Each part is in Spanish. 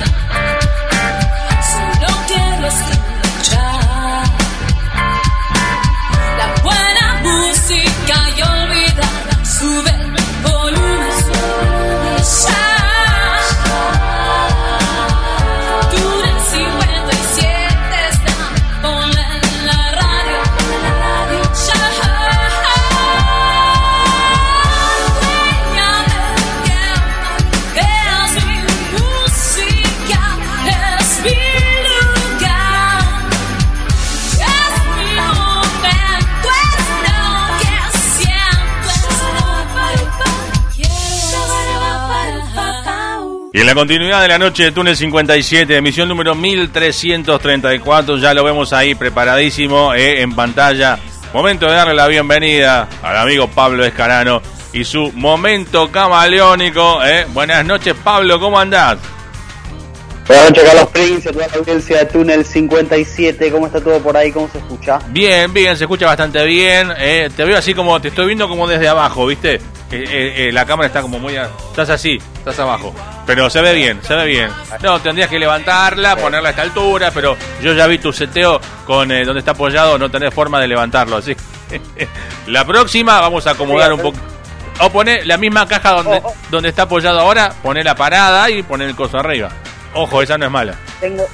la continuidad de la noche de Túnel 57, emisión número 1334, ya lo vemos ahí preparadísimo eh, en pantalla. Momento de darle la bienvenida al amigo Pablo Escarano y su momento camaleónico. Eh. Buenas noches, Pablo, ¿cómo andás? Buenas noches, Carlos Prince, toda la audiencia de Túnel 57. ¿Cómo está todo por ahí? ¿Cómo se escucha? Bien, bien, se escucha bastante bien. Eh, te veo así como, te estoy viendo como desde abajo, ¿viste? La cámara está como muy... estás así, estás abajo. Pero se ve bien, se ve bien. No, tendrías que levantarla, ponerla a esta altura, pero yo ya vi tu seteo con eh, donde está apoyado, no tenés forma de levantarlo, así. la próxima vamos a acomodar un poco. O poner la misma caja donde, oh, oh. donde está apoyado ahora, poner la parada y poner el coso arriba. Ojo, esa no es mala. Tengo,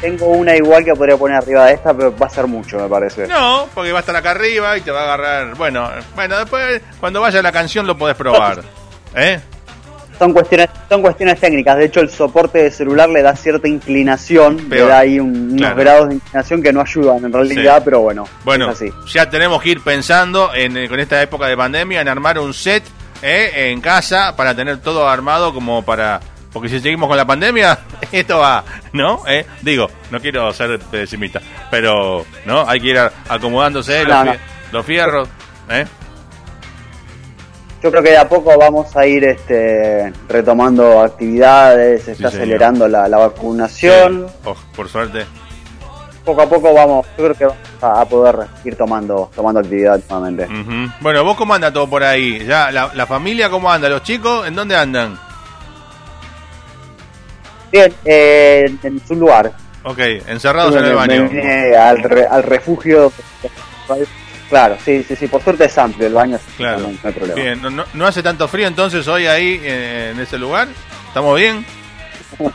tengo una igual que podría poner arriba de esta, pero va a ser mucho, me parece. No, porque va a estar acá arriba y te va a agarrar. Bueno, bueno, después cuando vaya la canción lo podés probar. ¿Eh? Son cuestiones, son cuestiones técnicas. De hecho, el soporte de celular le da cierta inclinación, le da ahí unos grados de inclinación que no ayudan en realidad, pero bueno. Bueno, ya tenemos que ir pensando en, eh, con esta época de pandemia en armar un set eh, en casa para tener todo armado como para porque si seguimos con la pandemia, esto va, ¿no? ¿Eh? Digo, no quiero ser pesimista, pero, ¿no? Hay que ir acomodándose los, fierros, ¿eh? yo creo que de a poco vamos a ir este, retomando actividades, se está acelerando la, vacunación. Oh, por suerte. Poco a poco vamos, yo creo que vamos a, poder ir tomando tomando actividad nuevamente. Bueno, ¿vos cómo anda todo por ahí? ¿Ya la, familia cómo anda? ¿Los chicos en dónde andan? Bien, eh, en su lugar. Ok, encerrados en el baño. al, al refugio Claro, sí, sí, sí, por suerte es amplio el baño, claro. no, hay problema. Bien, no, hace tanto frío entonces hoy ahí eh, en ese lugar? ¿Estamos bien?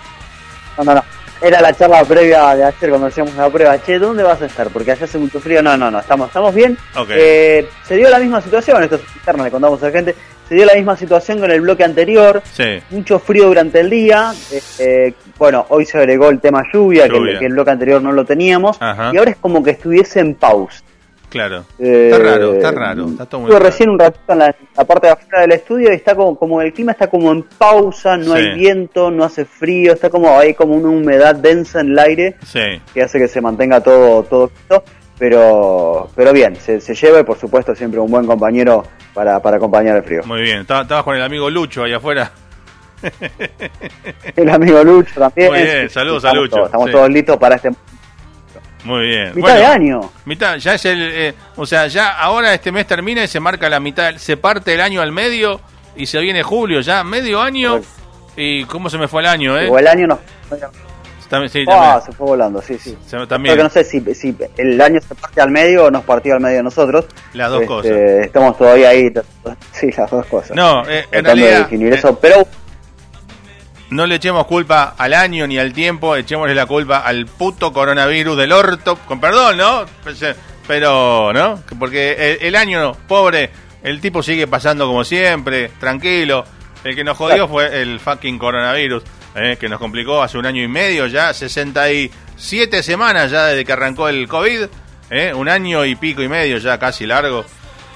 No, no, no. Era la charla previa de ayer cuando hacíamos la prueba. Che, ¿dónde vas a estar? Porque allá hace mucho frío. No, no, no, estamos, estamos bien. Eh, se dio la misma situación, esto es interno, le contamos a la gente. Se dio la misma situación con el bloque anterior. Sí. Mucho frío durante el día. Eh, bueno, hoy se agregó el tema lluvia, Que, el, que, el, bloque anterior no lo teníamos. Y ahora es como que estuviese en pausa. Claro. está raro, está raro. Está todo muy recién un ratito en la, parte de afuera del estudio y está como, como el clima está como en pausa, no hay viento, no hace frío, está como hay como una humedad densa en el aire que hace que se mantenga todo todo pero pero bien, se, se lleva y por supuesto siempre un buen compañero para, para acompañar el frío. Muy bien, estabas con el amigo Lucho ahí afuera. el amigo Lucho también. Muy bien, saludos a Lucho. estamos todos listos para este muy bien. Mitad de año. Mitad, ya es el, eh, o sea, ya ahora este mes termina y se marca la mitad, se parte el año al medio y se viene julio, ya medio año. ¿Y cómo se me fue el año, eh? O el año no. Sí, ah, se fue volando, sí, sí. también. no sé si, si, el año se parte al medio o nos partió al medio de nosotros. Las dos este, cosas. Estamos todavía ahí, sí, las dos cosas. No, eh, en realidad, eso, pero no le echemos culpa al año ni al tiempo, echémosle la culpa al puto coronavirus del orto, con perdón, ¿no? Pero, ¿no? Porque el, año, pobre, el tipo sigue pasando como siempre, tranquilo. El que nos jodió fue el fucking coronavirus, ¿eh? que nos complicó hace un año y medio ya, 67 semanas ya desde que arrancó el COVID, ¿eh? un año y pico y medio ya casi largo.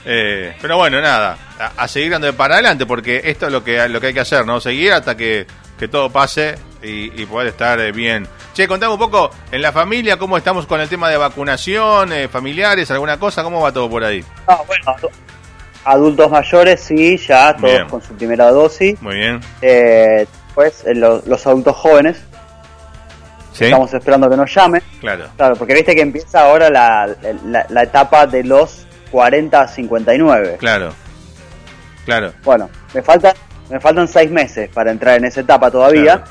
Eh, pero bueno, nada, a, seguir andando para adelante, porque esto es lo que, lo que hay que hacer, ¿no? Seguir hasta que que todo pase y, poder estar eh, bien. Che, contame un poco en la familia cómo estamos con el tema de vacunación, eh, familiares, alguna cosa, cómo va todo por ahí. Ah, bueno, adultos mayores sí, ya todos con su primera dosis. Muy bien. Eh, pues los adultos jóvenes. Estamos esperando que nos llamen. Claro. Claro, porque viste que empieza ahora la, la, etapa de los 40 a 59. Claro, claro. Bueno, me faltan, me faltan seis meses para entrar en esa etapa todavía,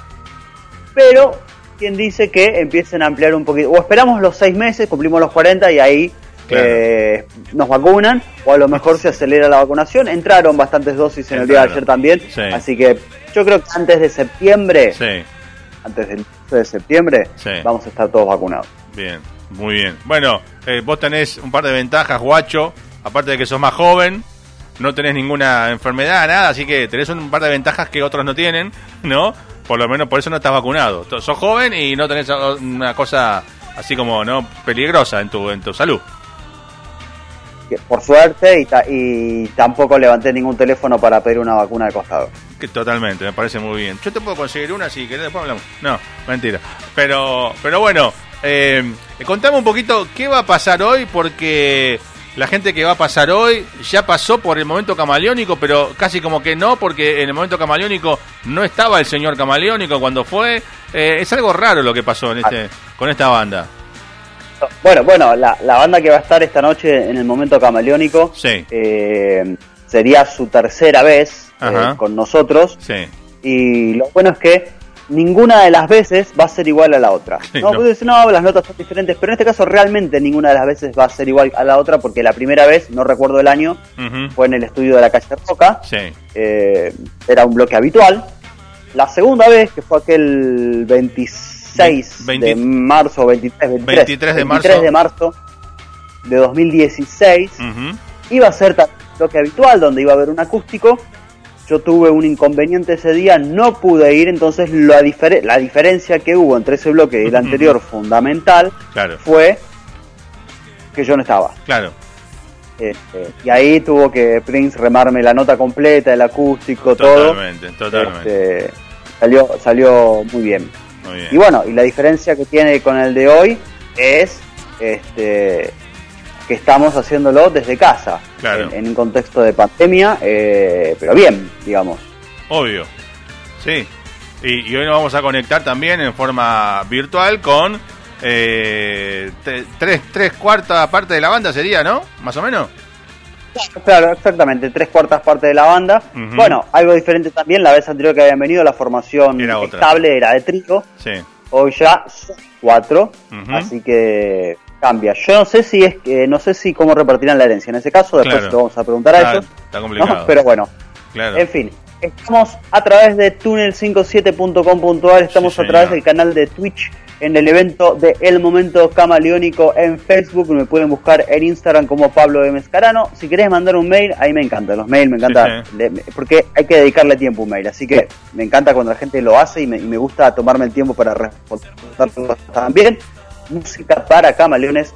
pero quien dice que empiecen a ampliar un poquito, o esperamos los seis meses, cumplimos los 40 y ahí eh, nos vacunan, o a lo mejor se acelera la vacunación. Entraron bastantes dosis en el día de ayer también, así que yo creo que antes de septiembre, antes del de septiembre, vamos a estar todos vacunados. Bien, muy bien. Bueno, eh, vos tenés un par de ventajas, guacho, aparte de que sos más joven, no tenés ninguna enfermedad, nada, así que tenés un par de ventajas que otros no tienen, ¿no? Por lo menos por eso no estás vacunado. Sos joven y no tenés una cosa así como, ¿no? Peligrosa en tu, en tu salud por suerte y, y, tampoco levanté ningún teléfono para pedir una vacuna de costado. Que totalmente, me parece muy bien. Yo te puedo conseguir una si querés, después hablamos. No, mentira. Pero, pero bueno, eh, contame un poquito qué va a pasar hoy, porque la gente que va a pasar hoy ya pasó por el momento camaleónico, pero casi como que no, porque en el momento camaleónico no estaba el señor camaleónico cuando fue. Eh, es algo raro lo que pasó en este, con esta banda. Bueno, bueno, la, banda que va a estar esta noche en el momento camaleónico eh, sería su tercera vez eh, con nosotros. Y lo bueno es que ninguna de las veces va a ser igual a la otra. no, no. no, las notas son diferentes, pero en este caso realmente ninguna de las veces va a ser igual a la otra porque la primera vez, no recuerdo el año, fue en el estudio de la calle Roca. Eh, era un bloque habitual. La segunda vez, que fue aquel 26 6 de marzo, 23, 23, de, marzo. de marzo de 2016. Iba a ser lo que habitual, donde iba a haber un acústico. Yo tuve un inconveniente ese día, no pude ir, entonces la, la diferencia que hubo entre ese bloque y el anterior, fundamental, fue que yo no estaba. Claro. Este, y ahí tuvo que Prince remarme la nota completa, el acústico, todo. Totalmente, totalmente. Este, salió, salió muy bien. Y bueno, y la diferencia que tiene con el de hoy es este que estamos haciéndolo desde casa, en, un contexto de pandemia, eh, pero bien, digamos. Obvio, sí. Y, hoy nos vamos a conectar también en forma virtual con eh, tres, tres cuartas parte de la banda sería, ¿no? Más o menos. Claro, exactamente, tres cuartas partes de la banda. Bueno, algo diferente también, la vez anterior que habían venido, la formación estable era de trío. Sí. Hoy ya son cuatro, así que cambia. Yo no sé si es que, no sé si cómo repartirán la herencia en ese caso, después lo vamos a preguntar a ellos. Está complicado. Pero bueno, en fin. Estamos a través de tunnel57.com.ar, estamos a través del canal de Twitch en el evento de El Momento Camaleónico en Facebook. Me pueden buscar en Instagram como Pablo de Mescarano. Si querés mandar un mail, ahí me encantan los mails, me encanta, porque hay que dedicarle tiempo a un mail. Así que me encanta cuando la gente lo hace y me, gusta tomarme el tiempo para responder también. Música para camaleones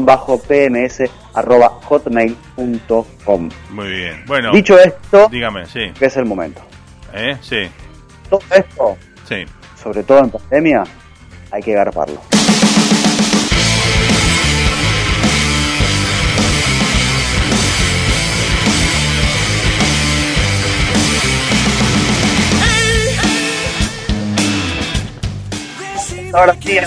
bajo pms arroba hotmail.com muy bien bueno dicho esto dígame sí que es el momento ¿Eh? sí todo esto sí sobre todo en pandemia hay que garparlo. Ahora sí,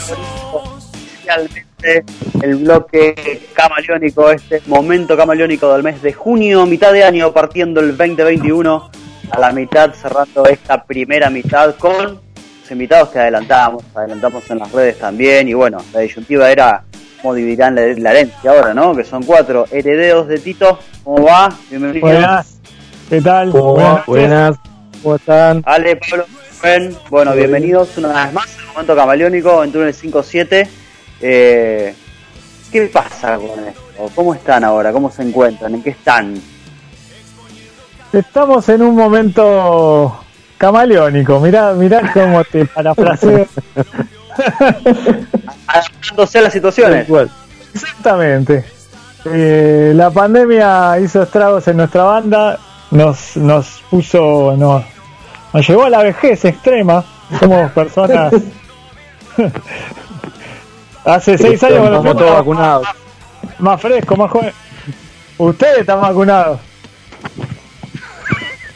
oficialmente el bloque camaleónico, este momento camaleónico del mes de junio, mitad de año, partiendo el 2021 a la mitad, cerrando esta primera mitad con invitados que adelantamos, adelantamos en las redes también, y bueno, la disyuntiva era cómo dividirán la, herencia ahora, ¿no? Que son cuatro herederos de Tito. ¿Cómo va? Bienvenidos. Buenas. ¿Qué tal? Buenas. ¿Cómo están? Ale, Pablo, Bueno, bienvenidos una vez más al momento camaleónico en Túnel 57. Eh, ¿Qué pasa con esto? ¿Cómo están ahora? ¿Cómo se encuentran? ¿En qué están? Estamos en un momento Camaleónico, mirá, mirá cómo te parafraseo. Adaptándose a las situaciones. Exactamente. Eh, la pandemia hizo estragos en nuestra banda, nos, nos puso, nos, nos llevó a la vejez extrema. Somos personas. Hace seis años nos todos vacunados. Más fresco, más joven. Ustedes están vacunados.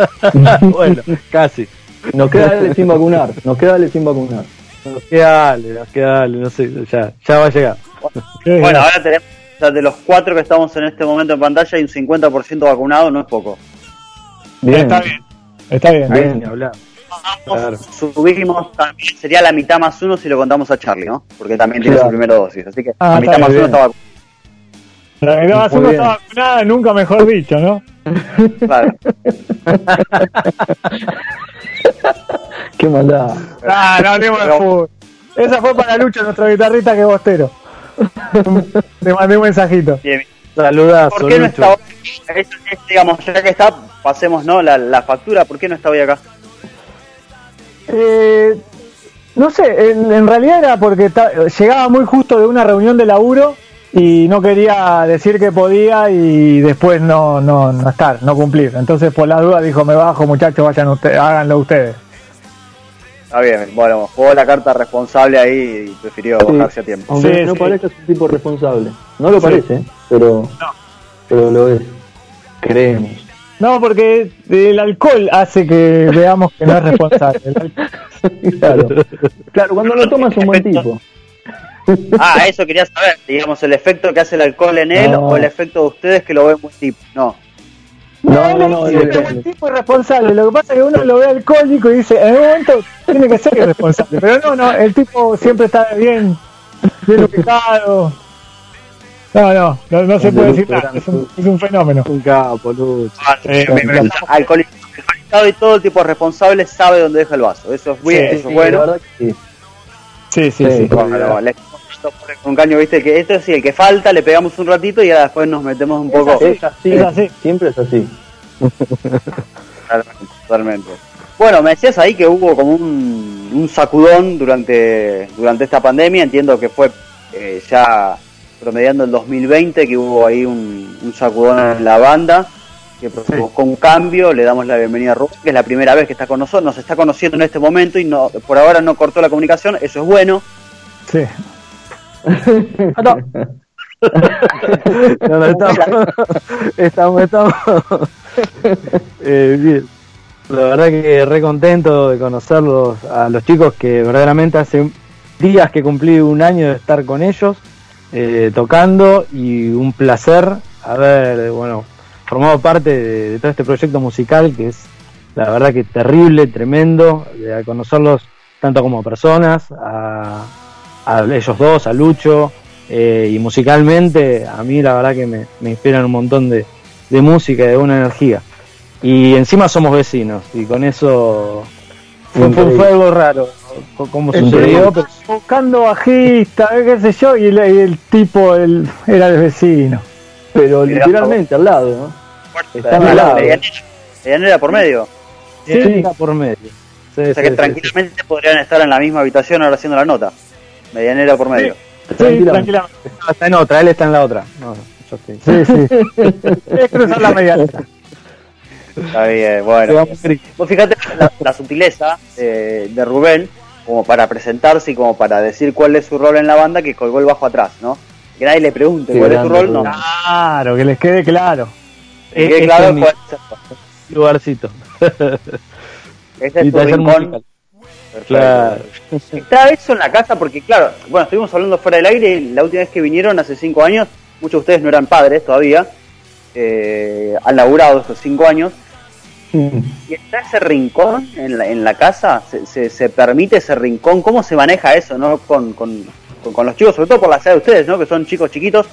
bueno, casi. Nos queda darle sin vacunar, nos queda darle sin vacunar. Nos queda darle, nos queda no sé, ya, ya va a llegar. Bueno, ahora tenemos O sea, de los cuatro que estamos en este momento en pantalla, hay un 50% vacunado, no es poco. Bien. Está bien. Está bien. bien. Subimos también, sería la mitad más uno si lo contamos a Charlie, ¿no? Porque también tiene su primera dosis. Así que ah, la mitad más uno está vacunado. La está vacunada, nunca mejor dicho, ¿no? Claro. Qué maldad. Ah, no, no, no, Esa fue para Lucho, nuestro guitarrista que bostero. Te mandé un mensajito. Bien. Saludas. ¿Por qué no está hoy? digamos, ya que está, pasemos ¿no? la, la factura. ¿Por qué no está hoy acá? Eh, no sé, en, realidad era porque llegaba muy justo de una reunión de laburo y no quería decir que podía y después no, no, no estar, no cumplir. Entonces por la duda dijo, me bajo muchachos, vayan ustedes, háganlo ustedes. Está bien, bueno, jugó la carta responsable ahí y prefirió bajarse a tiempo. Aunque no parece un tipo responsable. No lo parece, pero, pero lo es. Creemos. No, porque el alcohol hace que veamos que no es responsable. claro. claro, cuando lo tomas es un buen tipo. Ah, eso quería saber, digamos, el efecto que hace el alcohol en él o el efecto de ustedes que lo ven buen tipo. No. No, no, no, el tipo es responsable. Lo que pasa es que uno lo ve alcohólico y dice, en un momento tiene que ser responsable. Pero no, no, el tipo siempre está bien, bien ubicado. No, no, no, se puede decir nada. Es un, es un fenómeno. Un capo, Lucho. Ah, eh, alcoholizado y todo el tipo responsable sabe dónde deja el vaso. Eso es, bien, eso es bueno. Sí, sí, sí. sí, un caño, viste, que esto es el que falta, le pegamos un ratito y ahora después nos metemos un poco. Es así, es así. siempre es así. totalmente, Bueno, me decías ahí que hubo como un, un sacudón durante, durante esta pandemia, entiendo que fue eh, ya promediando el 2020, que hubo ahí un, un sacudón en la banda que provocó un cambio, le damos la bienvenida a Rubén, que es la primera vez que está con nosotros, nos está conociendo en este momento y no, por ahora no cortó la comunicación, eso es bueno. Sí. Estamos, estamos, estamos. Eh, bien. La verdad que re contento de conocerlos a los chicos que verdaderamente hace días que cumplí un año de estar con ellos eh, tocando y un placer haber, bueno, formado parte de, todo este proyecto musical que es la verdad que terrible, tremendo, de conocerlos tanto como personas, a, a ellos dos, a Lucho, eh, y musicalmente a mí la verdad que me, inspiran un montón de, de música, de buena energía. Y encima somos vecinos, y con eso fue, algo raro, como sucedió, buscando bajista, qué sé yo, y el, tipo el, era el vecino. Pero literalmente al lado, ¿no? Está al lado. era por medio. Sí, está por medio. o sea que tranquilamente podrían estar en la misma habitación ahora haciendo la nota. Medianera por medio. Sí, tranquilamente. está en otra, él está en la otra. No, yo estoy. Sí, sí. es cruzar la medianera. Está bien, bueno. Vos fíjate la, sutileza eh, de Rubén, como para presentarse y como para decir cuál es su rol en la banda, que colgó el bajo atrás, ¿no? Que nadie le pregunte cuál es su rol, no. Claro, que les quede claro. Que quede claro cuál es Lugarcito. Ese es tu rincón Claro. Está eso en la casa porque, claro, bueno, estuvimos hablando fuera del aire la última vez que vinieron hace cinco años, muchos de ustedes no eran padres todavía, eh, han laburado esos cinco años. Mm. ¿Y está ese rincón en la, en la casa? ¿Se, se, permite ese rincón? ¿Cómo se maneja eso no con, con, con, los chicos, sobre todo por la edad de ustedes, ¿no? que son chicos chiquitos?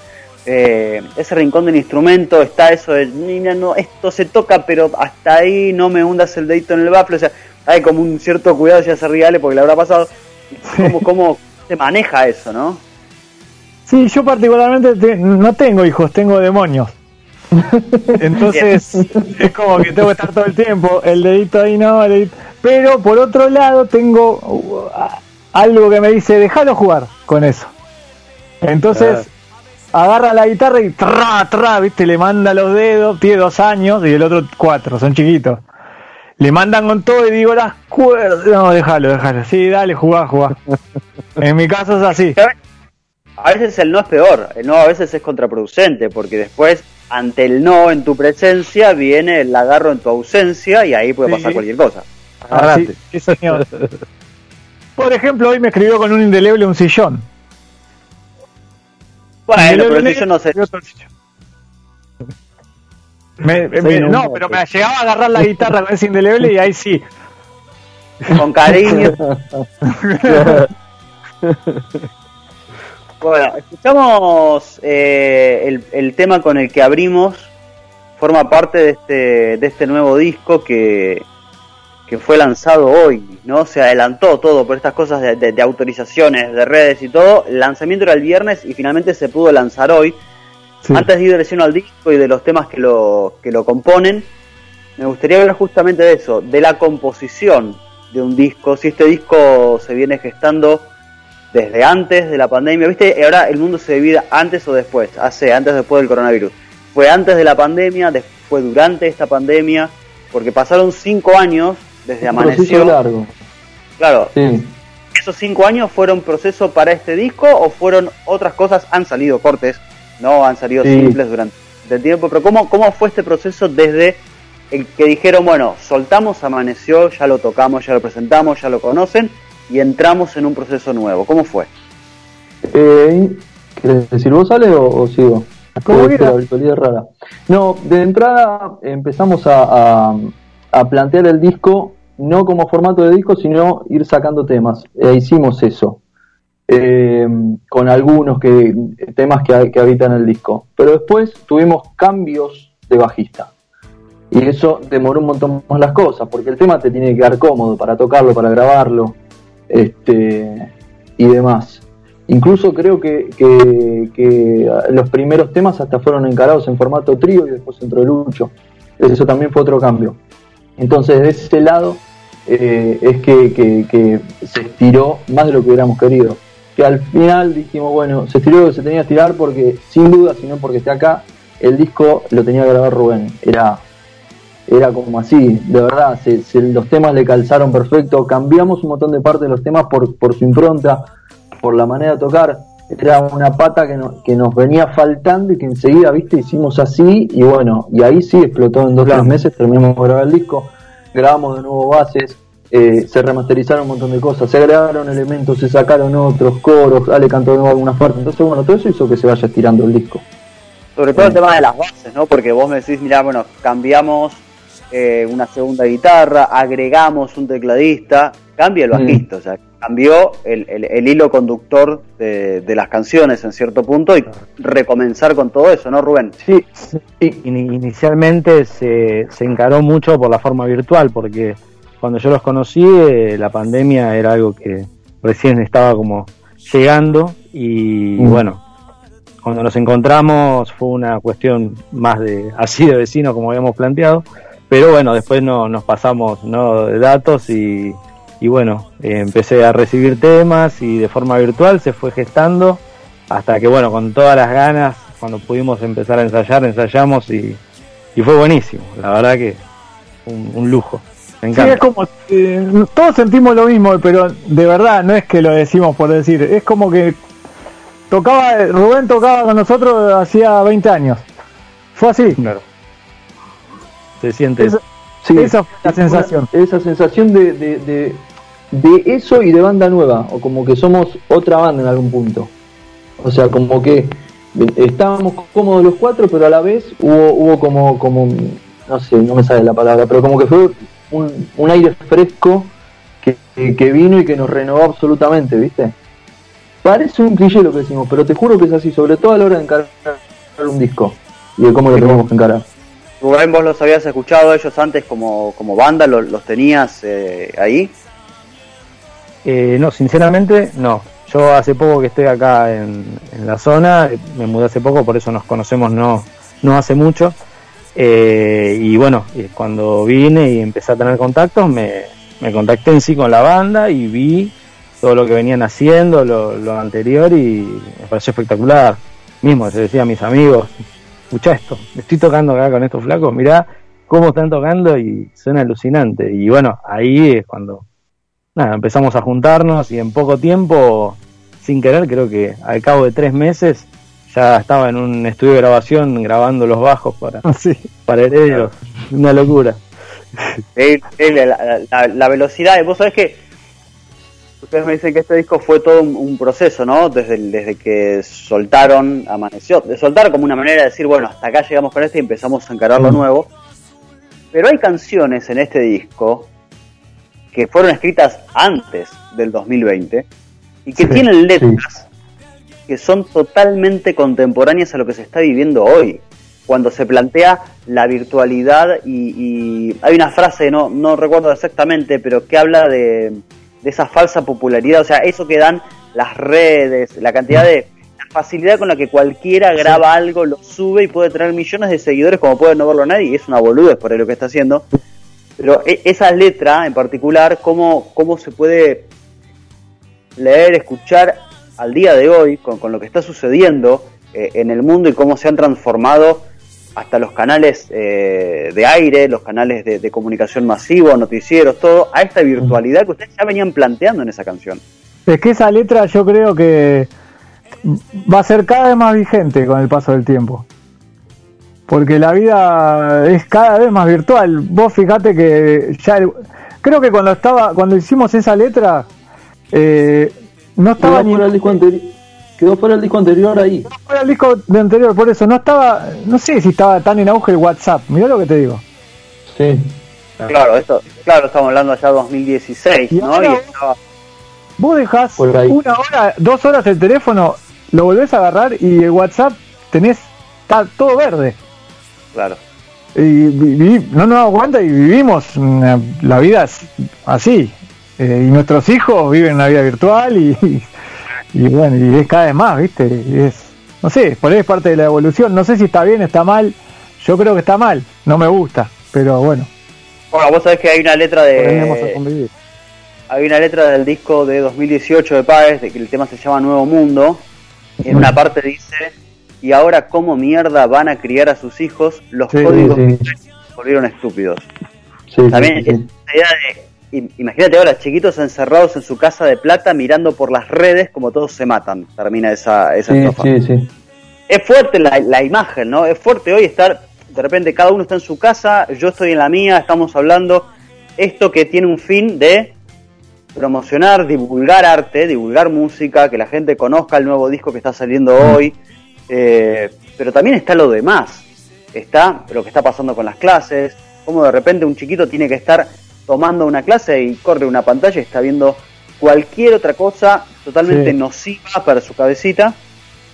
Eh, ese rincón del instrumento, está eso de, niña, no, esto se toca, pero hasta ahí no me hundas el dedito en el bafle. O sea, hay como un cierto cuidado si hace regale porque le habrá pasado. ¿Cómo, ¿Cómo se maneja eso, no? Sí, yo particularmente no tengo hijos, tengo demonios. Entonces es como que tengo que estar todo el tiempo, el dedito ahí no, pero por otro lado tengo uh, algo que me dice, déjalo jugar con eso. Entonces agarra la guitarra y tra, tra, viste, le manda los dedos, tiene dos años y el otro cuatro, son chiquitos le mandan con todo y digo las cuerdas. No, déjalo, déjalo. Sí, dale, jugá, jugá. en mi caso es así. A veces el no es peor, el no a veces es contraproducente, porque después, ante el no en tu presencia, viene el agarro en tu ausencia y ahí puede pasar cualquier cosa. Ah, sí, señor. Por ejemplo, hoy me escribió con un indeleble un sillón. Bueno, pero si yo no sé. no, pero me llegaba a agarrar la guitarra con ese indeleble y ahí sí. Con cariño. bueno, escuchamos eh, el, el, tema con el que abrimos. Forma parte de este, de este nuevo disco que, que fue lanzado hoy, ¿no? Se adelantó todo por estas cosas de, autorizaciones, de redes y todo. El lanzamiento era el viernes y finalmente se pudo lanzar hoy. Antes de ir de al disco y de los temas que lo, que lo componen, me gustaría hablar justamente de eso, de la composición de un disco. Si este disco se viene gestando desde antes de la pandemia, ¿viste? Ahora el mundo se divide antes o después, hace antes o después del coronavirus. Fue antes de la pandemia, fue durante esta pandemia, porque pasaron cinco años desde Amaneció. largo. Claro. ¿Esos cinco años fueron proceso para este disco o fueron otras cosas? Han salido cortes, no han salido simples durante el tiempo, pero ¿cómo, ¿cómo fue este proceso desde el que dijeron, bueno, soltamos Amaneció, ya lo tocamos, ya lo presentamos, ya lo conocen y entramos en un proceso nuevo? ¿Cómo fue? Eh, ¿Quieres decir vos, Ale, o, sigo? ¿Cómo la rara. No, de entrada empezamos a, a plantear el disco no como formato de disco, sino ir sacando temas. E hicimos eso. Eh, con algunos que, temas que, que, habitan el disco. Pero después tuvimos cambios de bajista. Y eso demoró un montón más las cosas, porque el tema te tiene que quedar cómodo para tocarlo, para grabarlo este, y demás. Incluso creo que, que, los primeros temas hasta fueron encarados en formato trío y después entró Lucho. Eso también fue otro cambio. Entonces, de ese lado, eh, es que, se estiró más de lo que hubiéramos querido. Que al final dijimos, bueno, se estiró lo que se tenía que estirar porque, sin duda, sino porque esté acá, el disco lo tenía que grabar Rubén. Era, era como así, de verdad, los temas le calzaron perfecto. Cambiamos un montón de partes de los temas por, por su impronta, por la manera de tocar. Era una pata que, que nos venía faltando y que enseguida, viste, hicimos así y bueno, y ahí sí explotó en dos o tres meses, terminamos de grabar el disco grabamos de nuevo bases, eh, se remasterizaron un montón de cosas, se agregaron elementos, se sacaron otros coros, Ale cantó de nuevo algunas partes, entonces bueno, todo eso hizo que se vaya estirando el disco. Sobre todo el tema de las bases, ¿no? Porque vos me decís, mira, bueno, cambiamos eh, una segunda guitarra, agregamos un tecladista, cambia el bajista, o sea, cambió el, el, hilo conductor de, las canciones en cierto punto y recomenzar con todo eso, ¿no, Rubén? Sí, inicialmente se, se encaró mucho por la forma virtual, porque cuando yo los conocí, eh, la pandemia era algo que recién estaba como llegando y mm. bueno, cuando nos encontramos fue una cuestión más de así de vecino como habíamos planteado, pero bueno, después no, nos pasamos ¿no? de datos y y bueno, eh, empecé a recibir temas y de forma virtual se fue gestando hasta que bueno, con todas las ganas, cuando pudimos empezar a ensayar, ensayamos y, fue buenísimo, la verdad que un, lujo. Me encanta. Sí, es como, eh, todos sentimos lo mismo, pero de verdad no es que lo decimos por decir, es como que tocaba, Rubén tocaba con nosotros hacía 20 años. Fue así. Claro. Se siente. Sí, esa fue la sensación. esa sensación de, de, de, eso y de banda nueva, o como que somos otra banda en algún punto. O sea, como que estábamos cómodos los cuatro, pero a la vez hubo, hubo como, como, no sé, no me sale la palabra, pero como que fue un, un aire fresco que, que, vino y que nos renovó absolutamente, ¿viste? Parece un cliché lo que decimos, pero te juro que es así, sobre todo a la hora de encarar un disco y de cómo lo tenemos que encarar. Rubén, vos los habías escuchado ellos antes como, como banda, ¿los, tenías eh, ahí? Eh, no, sinceramente no. Yo hace poco que estoy acá en, la zona, me mudé hace poco, por eso nos conocemos no, no hace mucho. Eh, y bueno, cuando vine y empecé a tener contactos, me, me, contacté en sí con la banda y vi todo lo que venían haciendo, lo, lo anterior, y me pareció espectacular. Mismo, se decía a mis amigos, escucha esto, estoy tocando acá con estos flacos, mirá cómo están tocando y suena alucinante. Y bueno, ahí es cuando nada, empezamos a juntarnos y en poco tiempo, sin querer, creo que al cabo de tres meses, ya estaba en un estudio de grabación grabando los bajos para, sí. para Herederos. Una locura. la, velocidad, vos sabés que Ustedes me dicen que este disco fue todo un, proceso, ¿no? Desde, desde que soltaron, amaneció, de soltar como una manera de decir, bueno, hasta acá llegamos con este y empezamos a encarar lo mm. nuevo. Pero hay canciones en este disco que fueron escritas antes del 2020 y que tienen letras que son totalmente contemporáneas a lo que se está viviendo hoy. Cuando se plantea la virtualidad y, hay una frase, no, no recuerdo exactamente, pero que habla de, esa falsa popularidad, o sea, eso que dan las redes, la cantidad de la facilidad con la que cualquiera graba algo, lo sube y puede tener millones de seguidores como puede no verlo nadie, y es una boludez por lo que está haciendo. Pero e, esa letra en particular, cómo, cómo se puede leer, escuchar al día de hoy con, con lo que está sucediendo eh, en el mundo y cómo se han transformado hasta los canales eh, de aire, los canales de, comunicación masivo, noticieros, todo, a esta virtualidad que ustedes ya venían planteando en esa canción. Es que esa letra yo creo que va a ser cada vez más vigente con el paso del tiempo. Porque la vida es cada vez más virtual. Vos fijate que ya creo que cuando estaba cuando hicimos esa letra eh, no estaba ni el disco anterior quedó fuera el disco anterior ahí. Quedó fuera el disco de anterior, por eso no estaba, no sé si estaba tan en auge el WhatsApp, mirá lo que te digo. Sí. Claro, esto, claro, estamos hablando allá de 2016, ¿no? Y Vos dejás una hora, dos horas el teléfono, lo volvés a agarrar y el WhatsApp tenés, está todo verde. Claro. Y, no nos damos cuenta y vivimos la vida así. Eh, y nuestros hijos viven una vida virtual y y bueno, y es cada vez más, ¿viste? es, no sé, por ahí es parte de la evolución. No sé si está bien, está mal. Yo creo que está mal, no me gusta, pero bueno. Bueno, vos sabés que hay una letra de. Hay una letra del disco de 2018 de Páez, de que el tema se llama Nuevo Mundo. Y en una parte dice: Y ahora, ¿cómo mierda van a criar a sus hijos? Los códigos volvieron estúpidos. También esa idea de imagínate ahora, chiquitos encerrados en su casa de plata mirando por las redes como todos se matan. Termina esa, esa Es fuerte la, imagen, ¿no? Es fuerte hoy estar, de repente cada uno está en su casa, yo estoy en la mía, estamos hablando. Esto que tiene un fin de promocionar, divulgar arte, divulgar música, que la gente conozca el nuevo disco que está saliendo hoy. Eh, pero también está lo demás. Está lo que está pasando con las clases, como de repente un chiquito tiene que estar tomando una clase y corre una pantalla y está viendo cualquier otra cosa totalmente nociva para su cabecita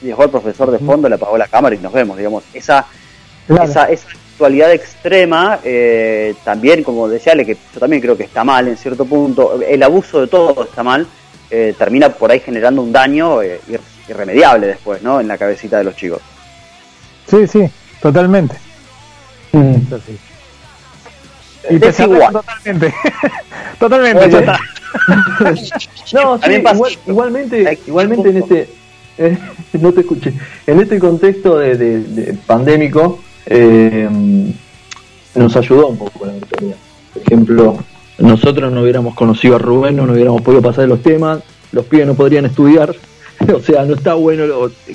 y dejó al profesor de fondo, le apagó la cámara y nos vemos, digamos, esa, esa, esa actualidad extrema, eh, también como decía, que yo también creo que está mal en cierto punto, el abuso de todo está mal, eh, termina por ahí generando un daño eh, irremediable después, ¿no? En la cabecita de los chicos. Sí, sí, totalmente. Mm. Y es igual. Totalmente. totalmente, no, sí, igualmente, igualmente en este. Eh, no te escuché. En este contexto de, de, pandémico, eh, nos ayudó un poco la virtualidad. Por ejemplo, nosotros no hubiéramos conocido a Rubén, no, hubiéramos podido pasar los temas, los pibes no podrían estudiar. o sea, no está bueno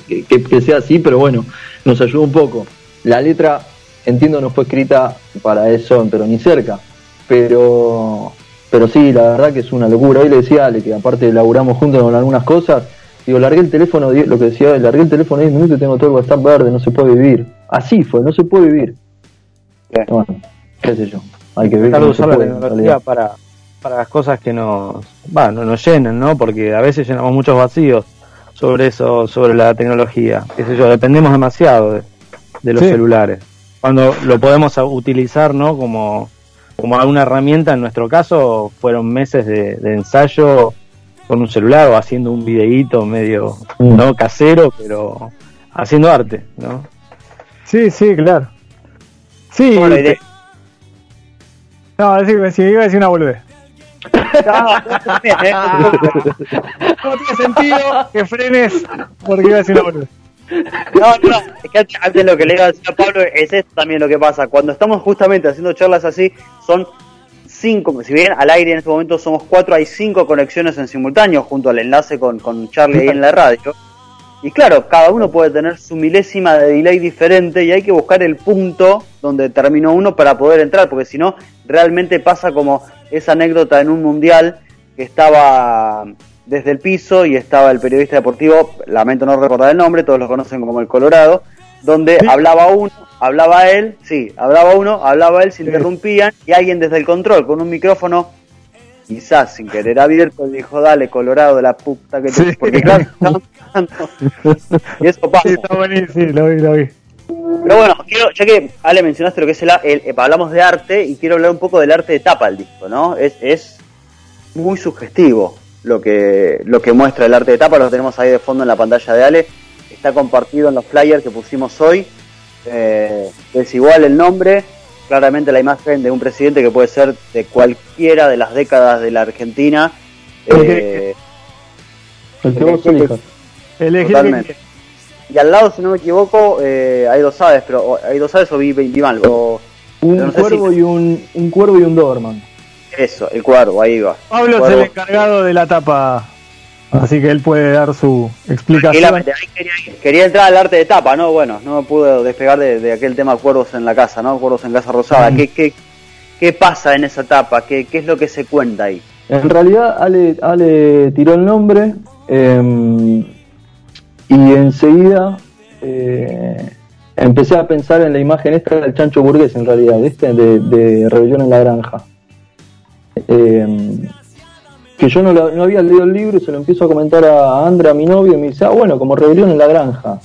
que, que sea así, pero bueno, nos ayudó un poco. La letra entiendo no fue escrita para eso, pero ni cerca. Pero, pero sí, la verdad que es una locura. Hoy le decía Ale que aparte laburamos juntos con algunas cosas. Digo, largué el teléfono, lo que decía, largué el teléfono 10 minutos y tengo todo el WhatsApp verde, no se puede vivir. Así fue, no se puede vivir. Bueno, qué sé yo, hay que ver. No usar la tecnología para, para las cosas que nos, bueno, nos llenen, ¿no? Porque a veces llenamos muchos vacíos sobre eso, sobre la tecnología. Qué sé yo, dependemos demasiado de, los celulares cuando lo podemos utilizar ¿no? como, como una herramienta, en nuestro caso fueron meses de, ensayo con un celular o haciendo un videíto medio mm. no casero, pero haciendo arte, ¿no? Sí, sí, claro. Sí. No, decir, si iba a decir una boludez. No, tiene sentido que frenes porque iba a decir una boludez. No, no, es que antes lo que le iba a decir a Pablo es esto también lo que pasa. Cuando estamos justamente haciendo charlas así, son cinco, si bien al aire en este momento somos cuatro, hay cinco conexiones en simultáneo junto al enlace con, con Charlie ahí en la radio. Y claro, cada uno puede tener su milésima de delay diferente y hay que buscar el punto donde terminó uno para poder entrar, porque si no, realmente pasa como esa anécdota en un mundial que estaba desde el piso y estaba el periodista deportivo, lamento no recordar el nombre, todos lo conocen como el Colorado, donde hablaba uno, hablaba él, sí, hablaba uno, hablaba él, se interrumpían y alguien desde el control con un micrófono, quizás sin querer abierto, dijo, dale Colorado de la puta que te... Porque claro, y eso pasa. Sí, está buenísimo, lo vi, lo vi. Pero bueno, quiero, ya que Ale mencionaste lo que es el, el, hablamos de arte y quiero hablar un poco del arte de tapa del disco, ¿no? Es, es muy sugestivo lo que, lo que muestra el arte de tapa, lo tenemos ahí de fondo en la pantalla de Ale, está compartido en los flyers que pusimos hoy, eh, es igual el nombre, claramente la imagen de un presidente que puede ser de cualquiera de las décadas de la Argentina. Eh, el Totalmente. Y al lado, si no me equivoco, eh, hay dos aves, pero hay dos aves o vi, vi mal. un, cuervo y un, un cuervo y un Doberman. Eso, el cuervo, ahí va. Pablo es el encargado de la tapa, así que él puede dar su explicación. Quería, entrar al arte de tapa, ¿no? Bueno, no me pude despegar de, aquel tema cuervos en la casa, ¿no? Cuervos en Casa Rosada. Mm. ¿Qué, qué, pasa en esa tapa? ¿Qué, ¿Qué es lo que se cuenta ahí? En realidad, Ale, Ale tiró el nombre em, y enseguida eh, empecé a pensar en la imagen esta del chancho burgués, en realidad, ¿viste? De, de Rebelión en la Granja. Eh, que yo no, no, había leído el libro y se lo empiezo a comentar a Andra, mi novio, y me dice, ah, bueno, como rebelión en la granja.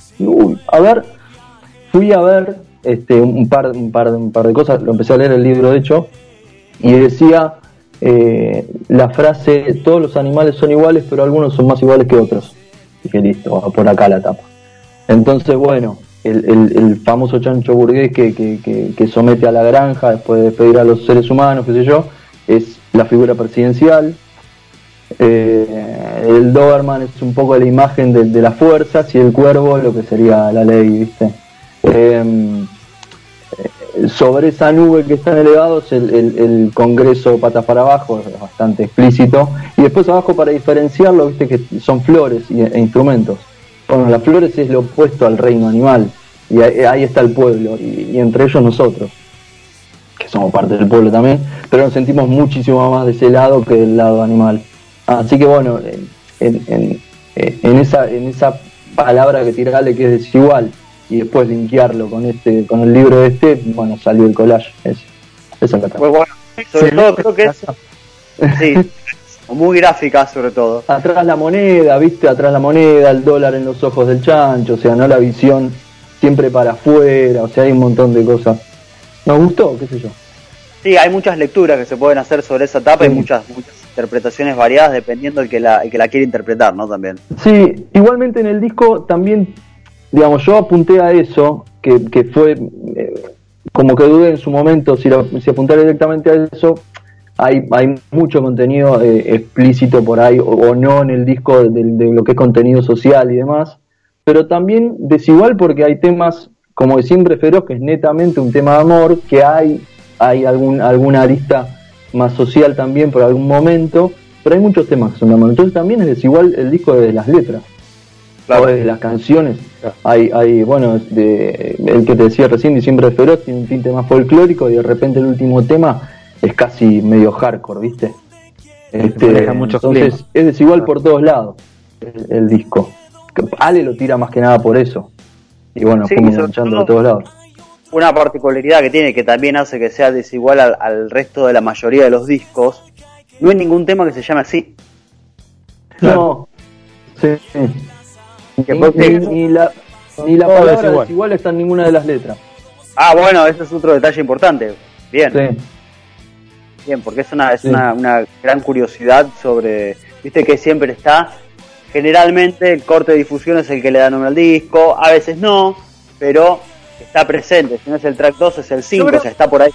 A ver, fui a ver este, un, par, un, par, un par de cosas, lo empecé a leer el libro, de hecho, y decía eh, la frase, todos los animales son iguales, pero algunos son más iguales que otros. Y que listo, por acá la tapa. Entonces, bueno, el, el, famoso chancho burgués que, que, que, somete a la granja después de despedir a los seres humanos, qué sé yo, es la figura presidencial. Eh, el Doberman es un poco la imagen de, las fuerzas y el cuervo lo que sería la ley, ¿viste? Em, eh, sobre esa nube que están elevados, el, el, Congreso patas para abajo es bastante explícito. Y después abajo para diferenciarlo, viste que son flores e instrumentos. Bueno, las flores es lo opuesto al reino animal. Y ahí, está el pueblo, y entre ellos nosotros que somos parte del pueblo también, pero nos sentimos muchísimo más de ese lado que del lado animal. Así que bueno, en, en, esa, en esa palabra que tirale que es desigual y después linkearlo con este con el libro de este, bueno, salió el collage. Es, esa es Pues bueno, sobre todo creo que es... Sí, muy gráfica sobre todo. Atrás la moneda, viste, atrás la moneda, el dólar en los ojos del chancho, o sea, no la visión siempre para afuera, o sea, hay un montón de cosas nos gustó, qué sé yo. Sí, hay muchas lecturas que se pueden hacer sobre esa etapa y muchas, muchas interpretaciones variadas dependiendo del que la, que la quiere interpretar, ¿no? También. Sí, igualmente en el disco también, digamos, yo apunté a eso, que, que fue eh, como que dudé en su momento si, si apuntar directamente a eso. Hay, hay mucho contenido eh, explícito por ahí o, no en el disco de, de lo que es contenido social y demás, pero también desigual porque hay temas como de siempre feroz, que es netamente un tema de amor, que hay, hay algún, alguna arista más social también por algún momento, pero hay muchos temas que son de amor. Entonces también es desigual el disco de las letras. O de las canciones. Hay, hay, bueno, de, el que te decía recién, Diciembre Feroz, tiene un tinte más folclórico y de repente el último tema es casi medio hardcore, ¿viste? Este, entonces es desigual por todos lados el disco. Ale lo tira más que nada por eso. Y bueno, sí, enganchando de todos lados. Una particularidad que tiene, que también hace que sea desigual al, resto de la mayoría de los discos, no hay ningún tema que se llame así. No. Sí. Ni, la, ni la palabra desigual. está en ninguna de las letras. Ah, bueno, ese es otro detalle importante. Bien. Bien, porque es una, es una, una gran curiosidad sobre, viste que siempre está Generalmente el corte de difusión es el que le da nombre al disco, a veces no, pero está presente. Si no es el track 2, es el 5, o sea, está por ahí.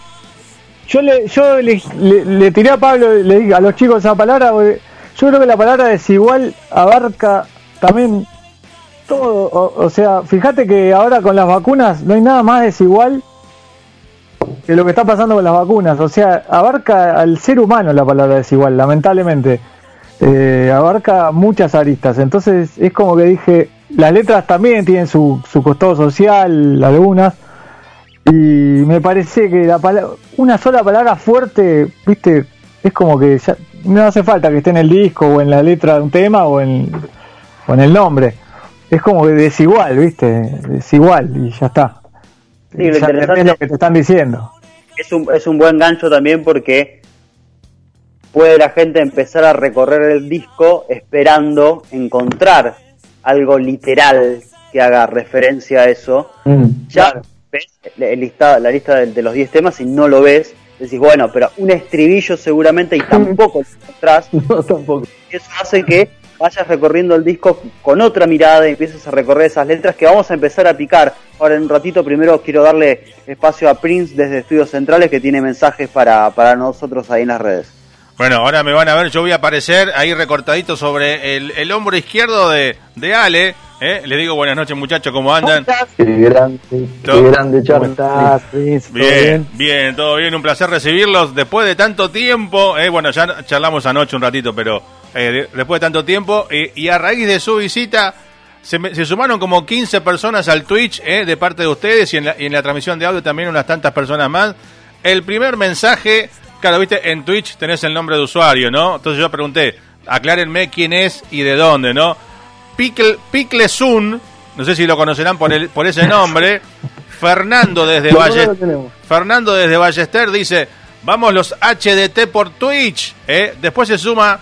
Yo le, yo le, tiré a Pablo, le dije a los chicos esa palabra, yo creo que la palabra desigual abarca también todo. O, sea, fíjate que ahora con las vacunas no hay nada más desigual que lo que está pasando con las vacunas. O sea, abarca al ser humano la palabra desigual, lamentablemente eh, abarca muchas aristas. Entonces es como que dije, las letras también tienen su, su costado social, algunas, y me parece que la una sola palabra fuerte, viste, es como que ya no hace falta que esté en el disco o en la letra de un tema o en, o en el nombre. Es como que desigual, ¿viste? Desigual y ya está. Sí, lo interesante es lo que te están diciendo. Es un, es un buen gancho también porque puede la gente empezar a recorrer el disco esperando encontrar algo literal que haga referencia a eso. Mm, ya ves la lista, la lista de, los 10 temas y no lo ves, decís, bueno, pero un estribillo seguramente y tampoco lo atrás. No, tampoco. Y eso hace que vayas recorriendo el disco con otra mirada y empieces a recorrer esas letras que vamos a empezar a picar. Ahora en un ratito primero quiero darle espacio a Prince desde Estudios Centrales que tiene mensajes para, para nosotros ahí en las redes. Bueno, ahora me van a ver, yo voy a aparecer ahí recortadito sobre el, el hombro izquierdo de, de Ale. ¿eh? Le digo buenas noches muchachos, ¿cómo andan? Qué grande, qué grande Charles. Bien, bien, todo bien, un placer recibirlos después de tanto tiempo. ¿eh? Bueno, ya charlamos anoche un ratito, pero eh, después de tanto tiempo. y a raíz de su visita, se, se, sumaron como 15 personas al Twitch de parte de ustedes y en, la, y en la transmisión de audio también unas tantas personas más. El primer mensaje Claro, viste, en Twitch tenés el nombre de usuario, ¿no? Entonces yo pregunté, aclárenme quién es y de dónde, ¿no? Pickle, Picklesun, no sé si lo conocerán por, el, por ese nombre. Fernando desde Valle, Fernando desde Ballester dice, vamos los HDT por Twitch. ¿eh? Después se suma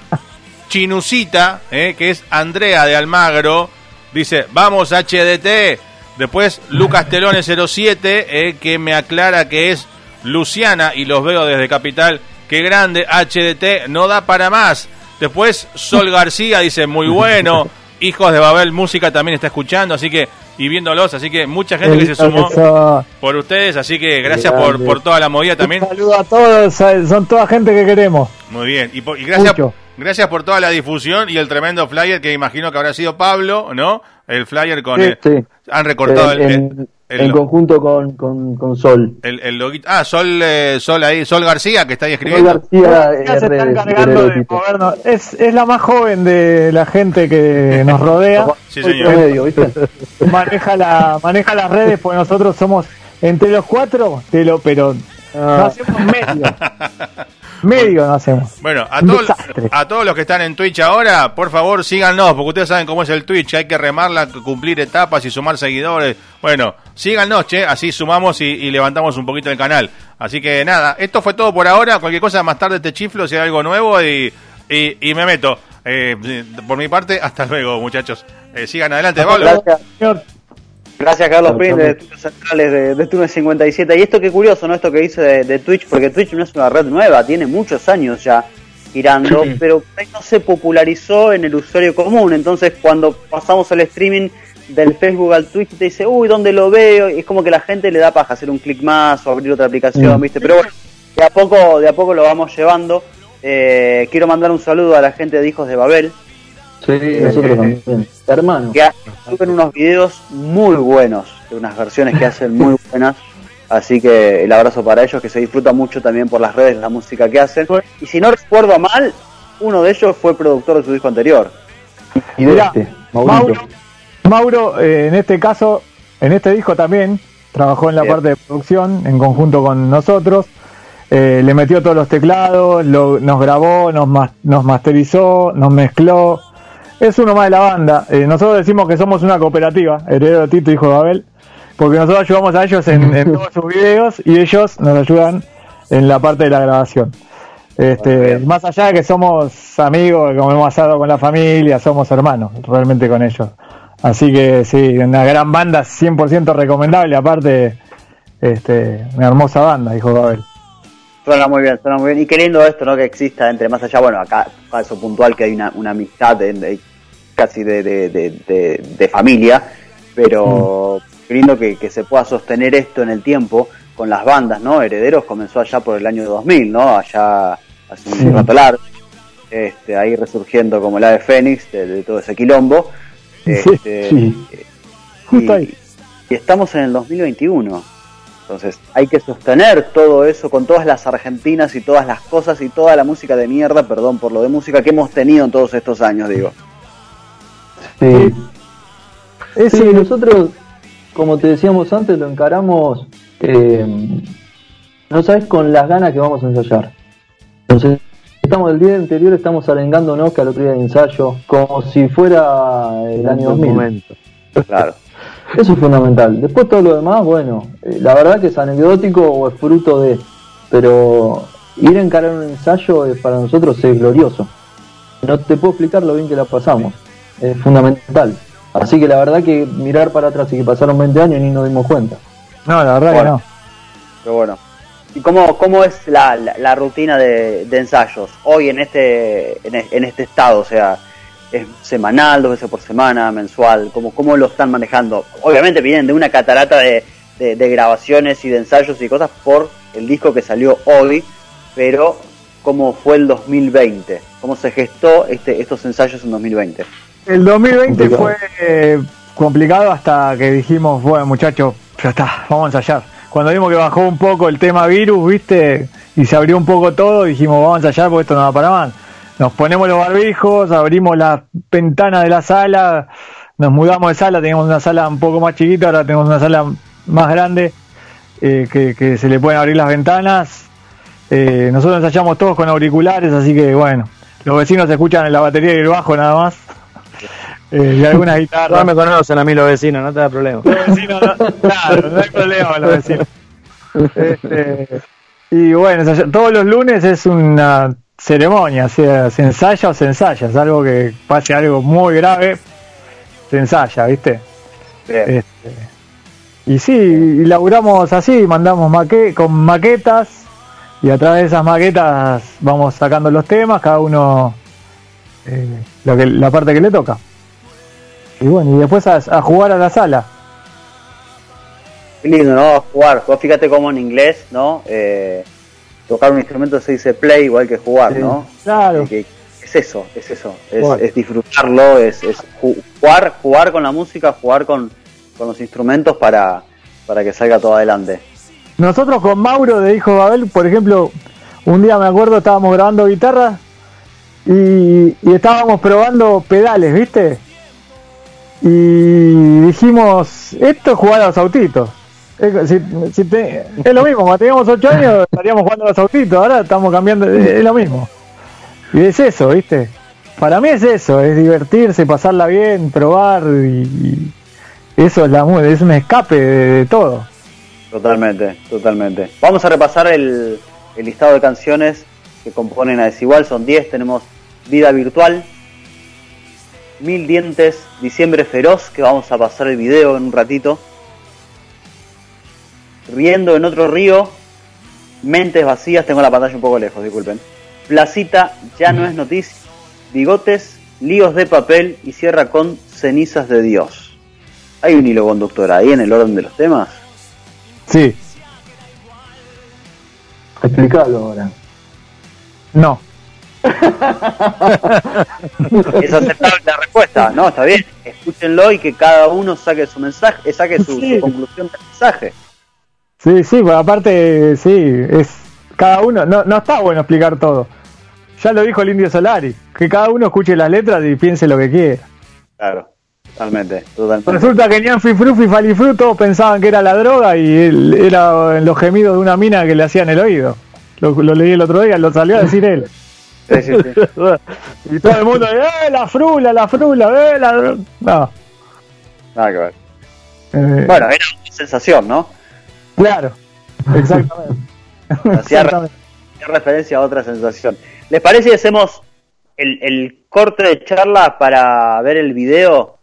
Chinusita, ¿eh? que es Andrea de Almagro. Dice, vamos HDT. Después Lucas Telones 07, ¿eh? que me aclara que es Luciana y los veo desde Capital. Qué grande, HDT, no da para más. Después Sol García dice, muy bueno. Hijos de Babel Música también está escuchando, así que, y viéndolos, así que mucha gente que se sumó por ustedes, así que gracias por, por toda la movida también. Un saludo a todos, son toda gente que queremos. Muy bien, y, gracias, gracias por toda la difusión y el tremendo flyer que imagino que habrá sido Pablo, ¿no? El flyer con... Han recortado el, en conjunto con, con, Sol. El, el Ah, Sol, eh, Sol ahí, Sol García, que está ahí escribiendo. Sol García, se está encargando de movernos. Es, es la más joven de la gente que nos rodea. sí, señor. maneja, la, maneja las redes, pues nosotros somos entre los cuatro, te lo, pero no ah. hacemos medio. Medio no hacemos. Bueno, a todos, a todos los que están en Twitch ahora, por favor síganos, porque ustedes saben cómo es el Twitch, hay que remarla, cumplir etapas y sumar seguidores. Bueno, síganos, che, así sumamos y, levantamos un poquito el canal. Así que nada, esto fue todo por ahora, cualquier cosa más tarde te chiflo si hay algo nuevo y, y, me meto. Eh, por mi parte, hasta luego, muchachos. Eh, sigan adelante, Pablo. Gracias, Carlos Pérez, de Estudios Centrales de, de 57. Y esto qué curioso, ¿no? Esto que dice de, Twitch, porque Twitch no es una red nueva, tiene muchos años ya girando, pero no se popularizó en el usuario común. Entonces, cuando pasamos al streaming del Facebook al Twitch, te dice, uy, ¿dónde lo veo? Y es como que la gente le da paja hacer un clic más o abrir otra aplicación, ¿viste? Pero bueno, de a poco, de a poco lo vamos llevando. Eh, quiero mandar un saludo a la gente de Hijos de Babel, Sí, nosotros también. Hermano. Que suben unos videos muy buenos, unas versiones que hacen muy buenas. Así que el abrazo para ellos, que se disfruta mucho también por las redes la música que hacen. Y si no recuerdo mal, uno de ellos fue productor de su disco anterior. Y de este, Mauro. Mauro, eh, en este caso, en este disco también, trabajó en la parte de producción en conjunto con nosotros. Eh, le metió todos los teclados, nos grabó, nos, nos masterizó, nos mezcló es uno más de la banda. Eh, nosotros decimos que somos una cooperativa, heredero de Tito, hijo de Abel, porque nosotros ayudamos a ellos en, todos sus videos y ellos nos ayudan en la parte de la grabación. Este, más allá de que somos amigos, como hemos asado con la familia, somos hermanos, realmente con ellos. Así que sí, una gran banda, 100% recomendable, aparte, este, una hermosa banda, hijo de Abel. Suena muy bien, suena muy bien. Y qué lindo esto, ¿no? Que exista entre más allá, bueno, acá, caso puntual, que hay una, una amistad casi de, de, familia, pero mm. qué lindo que, se pueda sostener esto en el tiempo con las bandas, ¿no? Herederos comenzó allá por el año 2000, ¿no? Allá hace un rato largo, este, ahí resurgiendo como la de Fénix, de, todo ese quilombo. Este, y estamos en el 2021 entonces hay que sostener todo eso con todas las argentinas y todas las cosas y toda la música de mierda, perdón por lo de música que hemos tenido en todos estos años, digo. Sí. Sí, nosotros, como te decíamos antes, lo encaramos, eh, no sabes, con las ganas que vamos a ensayar. Entonces, estamos el día anterior estamos arengándonos que al otro día de ensayo, como si fuera el año 2000. Momento. Claro. Eso es fundamental. Después todo lo demás, bueno, eh, la verdad que es anecdótico o es fruto de, pero ir a encarar un ensayo es, para nosotros es glorioso. No te puedo explicar lo bien que la pasamos. Es fundamental. Así que la verdad que mirar para atrás y que pasaron 20 años ni nos dimos cuenta. No, la verdad que no. Pero bueno. ¿Y cómo, cómo es la, la, rutina de, ensayos hoy en este, en, este estado? O sea, ¿es semanal, dos veces por semana, mensual? ¿Cómo, cómo lo están manejando? Obviamente vienen de una catarata de, de grabaciones y de ensayos y cosas por el disco que salió hoy, pero ¿cómo fue el 2020? ¿Cómo se gestó este, estos ensayos en 2020? El 2020 fue eh, complicado hasta que dijimos, bueno muchachos, ya está, vamos a ensayar. Cuando vimos que bajó un poco el tema virus, viste, y se abrió un poco todo, dijimos, vamos a ensayar porque esto no va para más. Nos ponemos los barbijos, abrimos la ventana de la sala, nos mudamos de sala, teníamos una sala un poco más chiquita, ahora tenemos una sala más grande, eh, que, se le pueden abrir las ventanas. Eh, nosotros ensayamos todos con auriculares, así que bueno, los vecinos escuchan en la batería y el bajo nada más. Eh, y algunas guitarras. No me conocen a mí los vecinos, no te da problema. Los vecinos, claro, no hay problema los vecinos. Este, y bueno, todos los lunes es una ceremonia, sea, se ensaya o se ensaya, es algo que pase algo muy grave, se ensaya, ¿viste? Este, y sí, laburamos así, mandamos maque con maquetas y a través de esas maquetas vamos sacando los temas, cada uno eh, lo que, la parte que le toca. Y bueno, y después a, jugar a la sala. Qué lindo, ¿no? Jugar. fíjate cómo en inglés, ¿no? Eh, tocar un instrumento se dice play igual que jugar, ¿no? Claro. es eso, es eso. Es, disfrutarlo, es, jugar, jugar con la música, jugar con, los instrumentos para, para que salga todo adelante. Nosotros con Mauro de Hijo Babel, por ejemplo, un día me acuerdo estábamos grabando guitarra y, y estábamos probando pedales, ¿viste? y dijimos, esto es jugar a los autitos. Es, lo mismo, cuando teníamos 8 años estaríamos jugando a los autitos, ahora estamos cambiando, es, lo mismo. Y es eso, ¿viste? Para mí es eso, es divertirse, pasarla bien, probar y, eso es, la, es un escape de, todo. Totalmente, totalmente. Vamos a repasar el, el listado de canciones que componen a Desigual, son 10, tenemos Vida Virtual, Mil Dientes, Diciembre Feroz, que vamos a pasar el video en un ratito. Riendo en otro río, Mentes Vacías, tengo la pantalla un poco lejos, disculpen. Placita, ya no es noticia. Bigotes, Líos de papel y cierra con Cenizas de Dios. ¿Hay un hilo conductor ahí en el orden de los temas? Sí. Explícalo ahora. No. es aceptable la respuesta, no, está bien, escúchenlo y que cada uno saque su mensaje, saque su, conclusión del mensaje. Sí, sí, pues aparte, sí, es cada uno, no, no está bueno explicar todo. Ya lo dijo el Indio Solari, que cada uno escuche las letras y piense lo que quiera. Claro, totalmente, totalmente. Resulta que Nian Fifru y Falifru todos pensaban que era la droga y él, era los gemidos de una mina que le hacían el oído. Lo, lo leí el otro día, lo salió a decir él. y todo el mundo, ¡eh, la frula, la frula, eh, la... No. Nada que ver. Eh, bueno, era una sensación, ¿no? Claro, exactamente. Hacía referencia a otra sensación. ¿Les parece que hacemos el, el, corte de charla para ver el video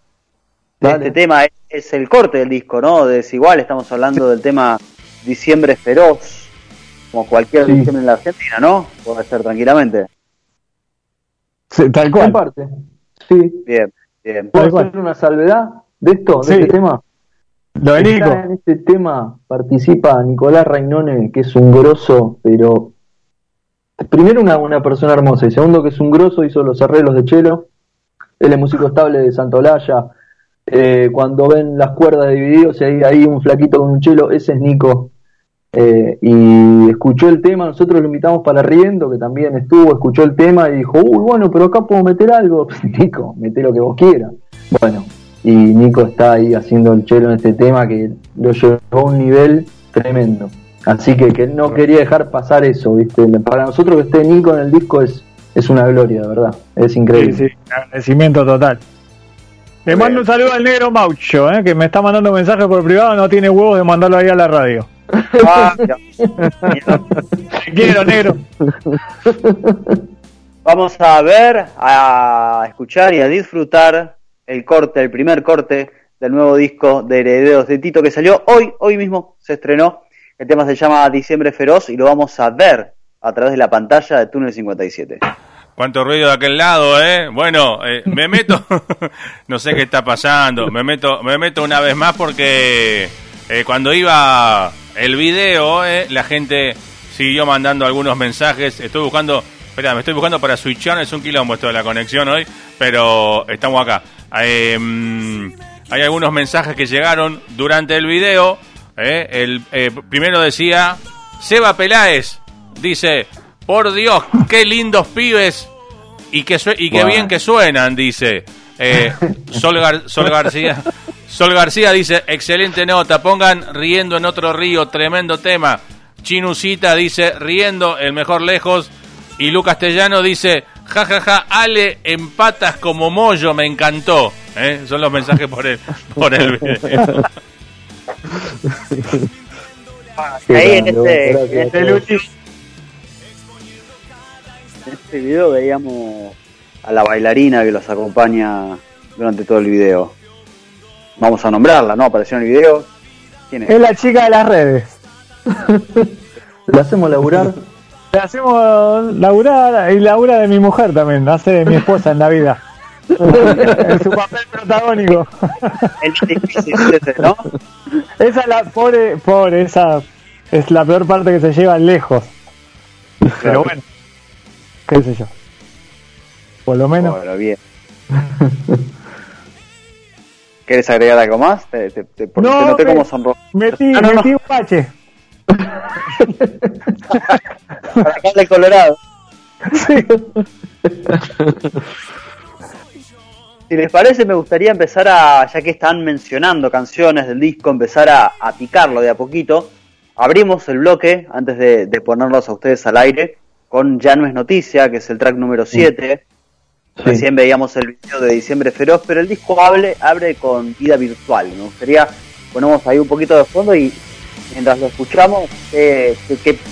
de este tema? Es, el corte del disco, ¿no? De Desigual, estamos hablando del tema Diciembre Feroz, como cualquier diciembre en la Argentina, ¿no? Puede ser tranquilamente tal cual. parte. Sí. Bien, bien. ¿Puedo hacer una salvedad de esto, de este tema? Nico. En este tema participa Nicolás Rainone, que es un grosso, pero primero una, una persona hermosa y segundo que es un grosso, hizo los arreglos de Chelo. Él es músico estable de Santolaya. Eh, cuando ven las cuerdas divididas hay ahí un flaquito con un chelo, ese es Nico. Eh, y escuchó el tema, nosotros lo invitamos para Riendo, que también estuvo, escuchó el tema y dijo, uy, bueno, pero acá puedo meter algo. Nico, mete lo que vos quieras. Bueno, y Nico está ahí haciendo el chelo en este tema que lo llevó a un nivel tremendo. Así que, que no quería dejar pasar eso, ¿viste? Para nosotros que esté Nico en el disco es, es una gloria, de verdad. Es increíble. Sí, sí, agradecimiento total. Le mando un saludo al negro Maucho, eh, que me está mandando mensajes por privado, no tiene huevos de mandarlo ahí a la radio. Ah, quiero, negro. Vamos a ver, a escuchar y a disfrutar el corte, el primer corte del nuevo disco de Herederos de Tito que salió hoy, hoy mismo se estrenó. El tema se llama Diciembre Feroz y lo vamos a ver a través de la pantalla de Túnel 57. Cuánto ruido de aquel lado, ¿eh? Bueno, eh, me meto, no sé qué está pasando, me meto, me meto una vez más porque eh, cuando iba el video, eh, la gente siguió mandando algunos mensajes. Estoy buscando, espera, me estoy buscando para switchar, es un quilombo esto de la conexión hoy, pero estamos acá. Mm, hay algunos mensajes que llegaron durante el video. el primero decía, Seba Peláez, dice, por Dios, qué lindos pibes y qué, y qué bien que suenan, dice. Eh, Sol, Sol García. Sol García dice, excelente nota, pongan riendo en otro río, tremendo tema. Chinusita dice, riendo, el mejor lejos. Y Lucas Castellano dice, jajaja, ja, ja, Ale, empatas como mollo, me encantó. ¿Eh? Son los mensajes por el, por el video. Ahí en este, este en este video veíamos a la bailarina que los acompaña durante todo el video. Vamos a nombrarla, ¿no? Apareció en el video. ¿Quién es? Es la chica de las redes. ¿La hacemos laburar? La hacemos laburar y labura de mi mujer también, hace de mi esposa en la vida. en su papel protagónico. El difícil ¿no? Esa es la pobre, pobre, esa es la peor parte que se lleva lejos. Pero bueno qué sé yo. Por lo menos. Bueno, bien. ¿Quieres agregar algo más? Te, te, te, no, te noté como sonrojo. Metí, ah, metí un pache. Para acá de Colorado. Sí. Si les parece, me gustaría empezar a, ya que están mencionando canciones del disco, empezar a, a picarlo de a poquito. Abrimos el bloque antes de, de ponerlos a ustedes al aire con Ya no es noticia, que es el track número 7. Recién veíamos el video de Diciembre Feroz, pero el disco abre, abre con vida virtual. Me gustaría, ponemos ahí un poquito de fondo y mientras lo escuchamos, ¿qué,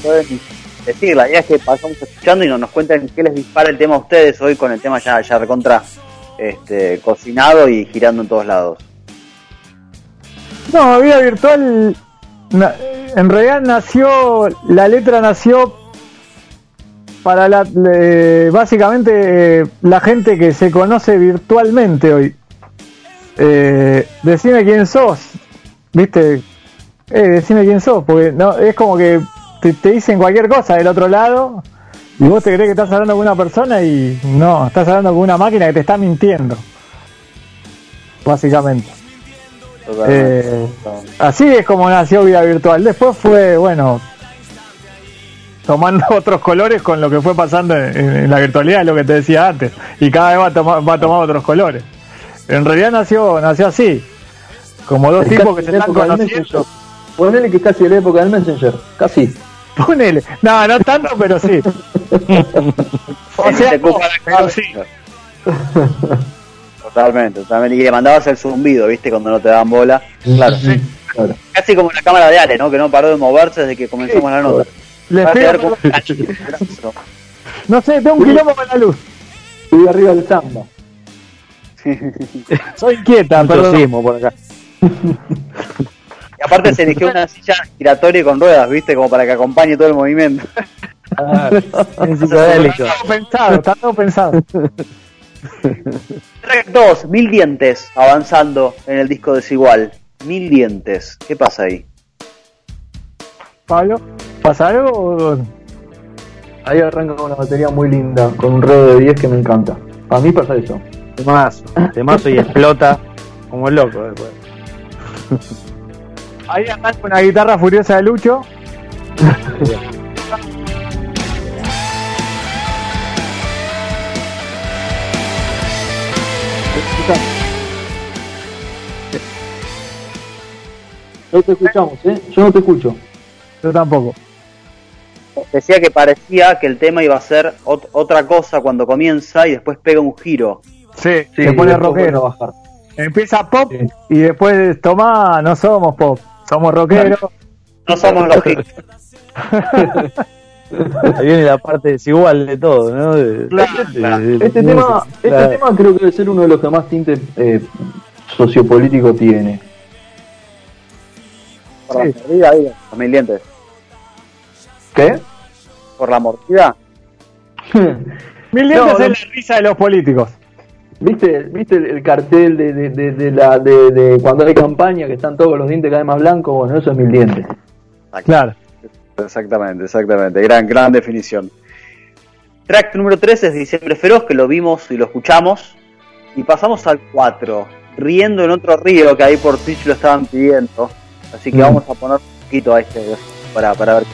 pueden decir? La idea es que pasamos escuchando y nos, nos cuenten qué les dispara el tema a ustedes hoy con el tema ya, ya recontra este, cocinado y girando en todos lados. No, vida virtual, en realidad nació, la letra nació para la, básicamente la gente que se conoce virtualmente hoy. Eh, decime quién sos, viste, eh, decime quién sos, porque no es como que te, dicen cualquier cosa del otro lado y vos te crees que estás hablando con una persona y no, estás hablando con una máquina que te está mintiendo, básicamente. Eh, así es como nació Vida Virtual. Después fue, bueno, tomando otros colores con lo que fue pasando en, la virtualidad, lo que te decía antes, y cada vez va a, tomar, va a tomar otros colores. En realidad nació nació así, como dos tipos que se están conociendo. Ponele que es casi la época del Messenger, casi. Ponele, no, no tanto, pero sí. o sea, pero sí. Totalmente, totalmente. Y le mandabas el zumbido, ¿viste? Cuando no te daban bola. Claro. Sí. Casi como la cámara de Ale, ¿no? Que no paró de moverse desde que comenzamos la nota. No sé, tengo un kilómetro con la luz. Estoy arriba del samba. Soy inquieta, perdón. por acá. Y aparte se eligió una silla giratoria con ruedas, ¿viste? Como para que acompañe todo el movimiento. Ah, está todo pensado, está todo pensado. Track 2, Mil Dientes, avanzando en el disco desigual. Mil Dientes, ¿qué pasa ahí? Pablo, ¿pasa algo? Ahí arranca una batería muy linda, con un ruedo de 10 que me encanta. A mí pasa eso. Temazo, temazo y explota como el loco después. Ahí arranca una guitarra furiosa de Lucho. No te escuchamos, ¿eh? Yo no te escucho. Yo tampoco. decía que parecía que el tema iba a ser otra cosa cuando comienza y después pega un giro. Sí, se pone rockero. Bajar. Empieza pop y después toma, no somos pop, somos rockeros. No, somos los Ahí viene la parte desigual de todo, ¿no? este, tema, este tema creo que debe ser uno de los que más tinte eh, sociopolítico tiene. Por la mordida, ahí, los mil dientes. ¿Qué? Por la mordida. mil dientes es la risa de los políticos. ¿Viste, ¿Viste el, cartel de, de, de, la, de, cuando hay campaña que están todos los dientes cada vez más blancos? Bueno, eso es mil dientes. Claro. Exactamente, exactamente. Gran, gran definición. Track número 3 es Diciembre Feroz, que lo vimos y lo escuchamos. Y pasamos al 4, Riendo en otro río, que ahí por Twitch lo estaban pidiendo. Así que mm. vamos a poner un poquito a este para, para ver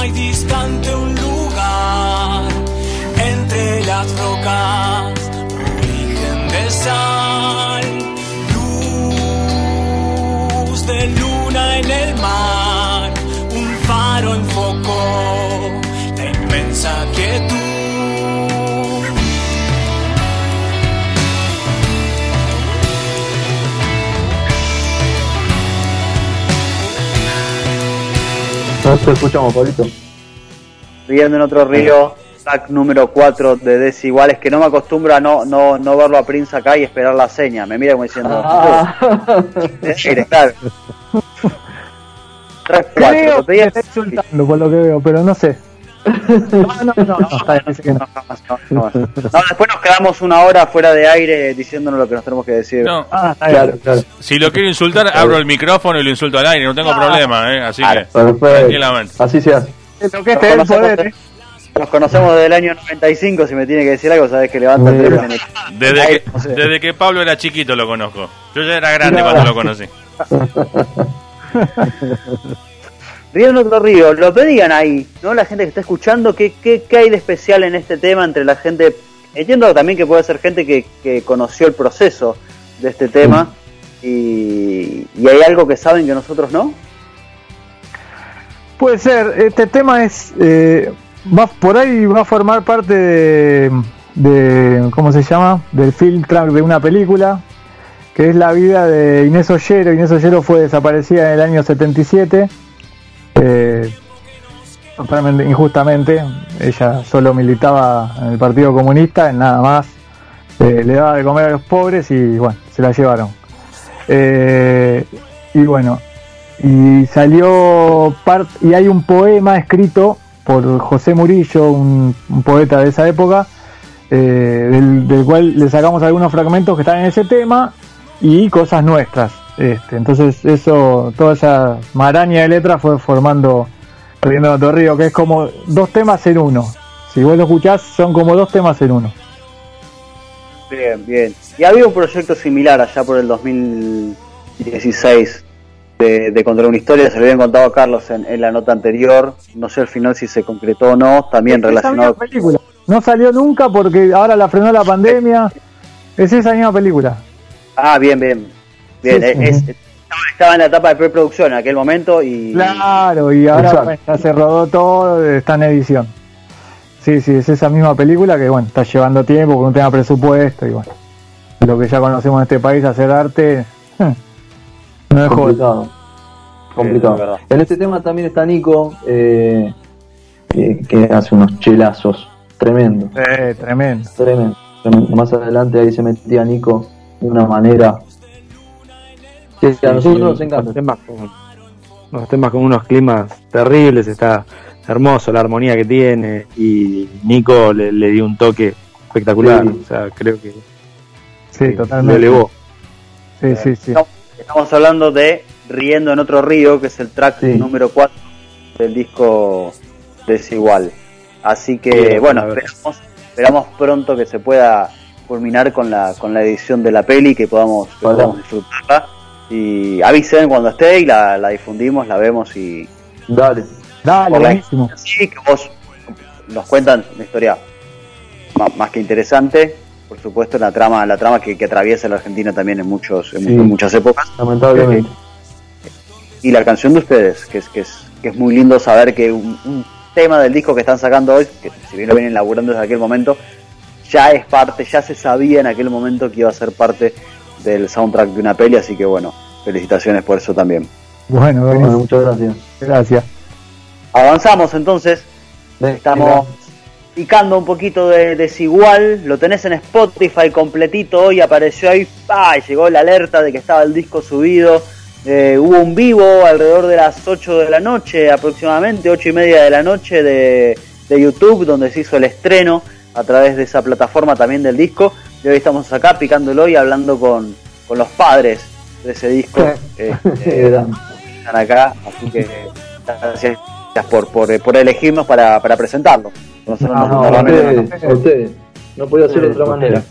Hay distante un lugar entre las rocas, origen de sal, luz de luna en el mar, te escuchamos, Pablito. Viendo en otro río, sac número 4 de Desiguales, que no me acostumbro a no, no, no verlo a Prince acá y esperar la seña. Me mira como diciendo. Ah. claro. Creo que está insultando por lo que veo, pero no sé. No, no, no, después nos quedamos una hora fuera de aire diciéndonos lo que nos tenemos que decir. Ah. Si lo quiero insultar, abro el micrófono y lo insulto al aire, no tengo problema, ¿eh? así que tranquilamente. Así se este ¿eh? Nos conocemos desde el año 95, si me tiene que decir algo, sabes que levanta el. Desde, que, desde que Pablo era chiquito lo conozco. Yo ya era grande cuando lo conocí. Río en otro río, lo que digan ahí, ¿no? La gente que está escuchando, ¿qué, qué, qué hay de especial en este tema entre la gente? Entiendo también que puede ser gente que, conoció el proceso de este tema y, y, hay algo que saben que nosotros no. Puede ser, este tema es, eh, va, por ahí va a formar parte de, de, ¿cómo se llama? Del film track de una película, que es la vida de Inés Ollero. Inés Ollero fue desaparecida en el año 77 eh, totalmente injustamente. Ella solo militaba en el Partido Comunista, en nada más. Eh, le daba de comer a los pobres y bueno, se la llevaron. Eh, y bueno, y salió part y hay un poema escrito por José Murillo, un, poeta de esa época, del, del, cual le sacamos algunos fragmentos que están en ese tema y cosas nuestras. Este, entonces eso, toda esa maraña de letras fue formando Riendo de Río, que es como dos temas en uno. Si vos lo escuchás, son como dos temas en uno. Bien, bien. Y había un proyecto similar allá por el 2016 de, de contar una historia, se lo habían contado a Carlos en, la nota anterior. No sé al final si se concretó o no, también relacionado. Película. No salió nunca porque ahora la frenó la pandemia. Es esa misma película. Ah, bien, bien. Bien, estaba en la etapa de preproducción en aquel momento y... Claro, y ahora ya se rodó todo, está en edición. Sí, sí, es esa misma película que, bueno, está llevando tiempo, porque no tenga presupuesto y, bueno, lo que ya conocemos en este país, hacer arte, no es complicado. Complicado. en este tema también está Nico, eh, que, hace unos chelazos tremendos. Eh, tremendo. Tremendo. Más adelante ahí se metía Nico de una manera Sí, a nosotros nos encanta. Temas, con, los temas con unos climas terribles, está hermoso la armonía que tiene y Nico le, dio un toque espectacular. O sea, creo que sí, totalmente. lo elevó. Sí, sí, sí. Estamos hablando de Riendo en otro río, que es el track número 4 del disco Desigual. Así que, bueno, esperamos, esperamos pronto que se pueda culminar con la, con la edición de la peli, que podamos, que podamos disfrutarla Y avisen cuando esté y la, la difundimos, la vemos y. Dale. Dale, buenísimo. Sí, que vos nos cuentan una historia más, que interesante. Por supuesto, la trama, la trama que, atraviesa la Argentina también en muchos, en muchas épocas. Lamentablemente. Y la canción de ustedes, que es, que es, que es muy lindo saber que un, tema del disco que están sacando hoy, que si bien lo vienen laburando desde aquel momento, ya es parte, ya se sabía en aquel momento que iba a ser parte del soundtrack de una peli, así que bueno, felicitaciones por eso también. Bueno, muchas gracias. Gracias. Avanzamos entonces. Estamos picando un poquito de desigual. Lo tenés en Spotify completito. Hoy apareció ahí. ¡pah! Llegó la alerta de que estaba el disco subido. Eh, hubo un vivo alrededor de las 8 de la noche, aproximadamente 8 y media de la noche de, de YouTube, donde se hizo el estreno a través de esa plataforma también del disco. Y hoy estamos acá picándolo y hablando con, con los padres de ese disco. Eh, están acá, así que gracias por, por, por elegirnos para, para presentarlo. no, no, ustedes, no podía ser de otra manera.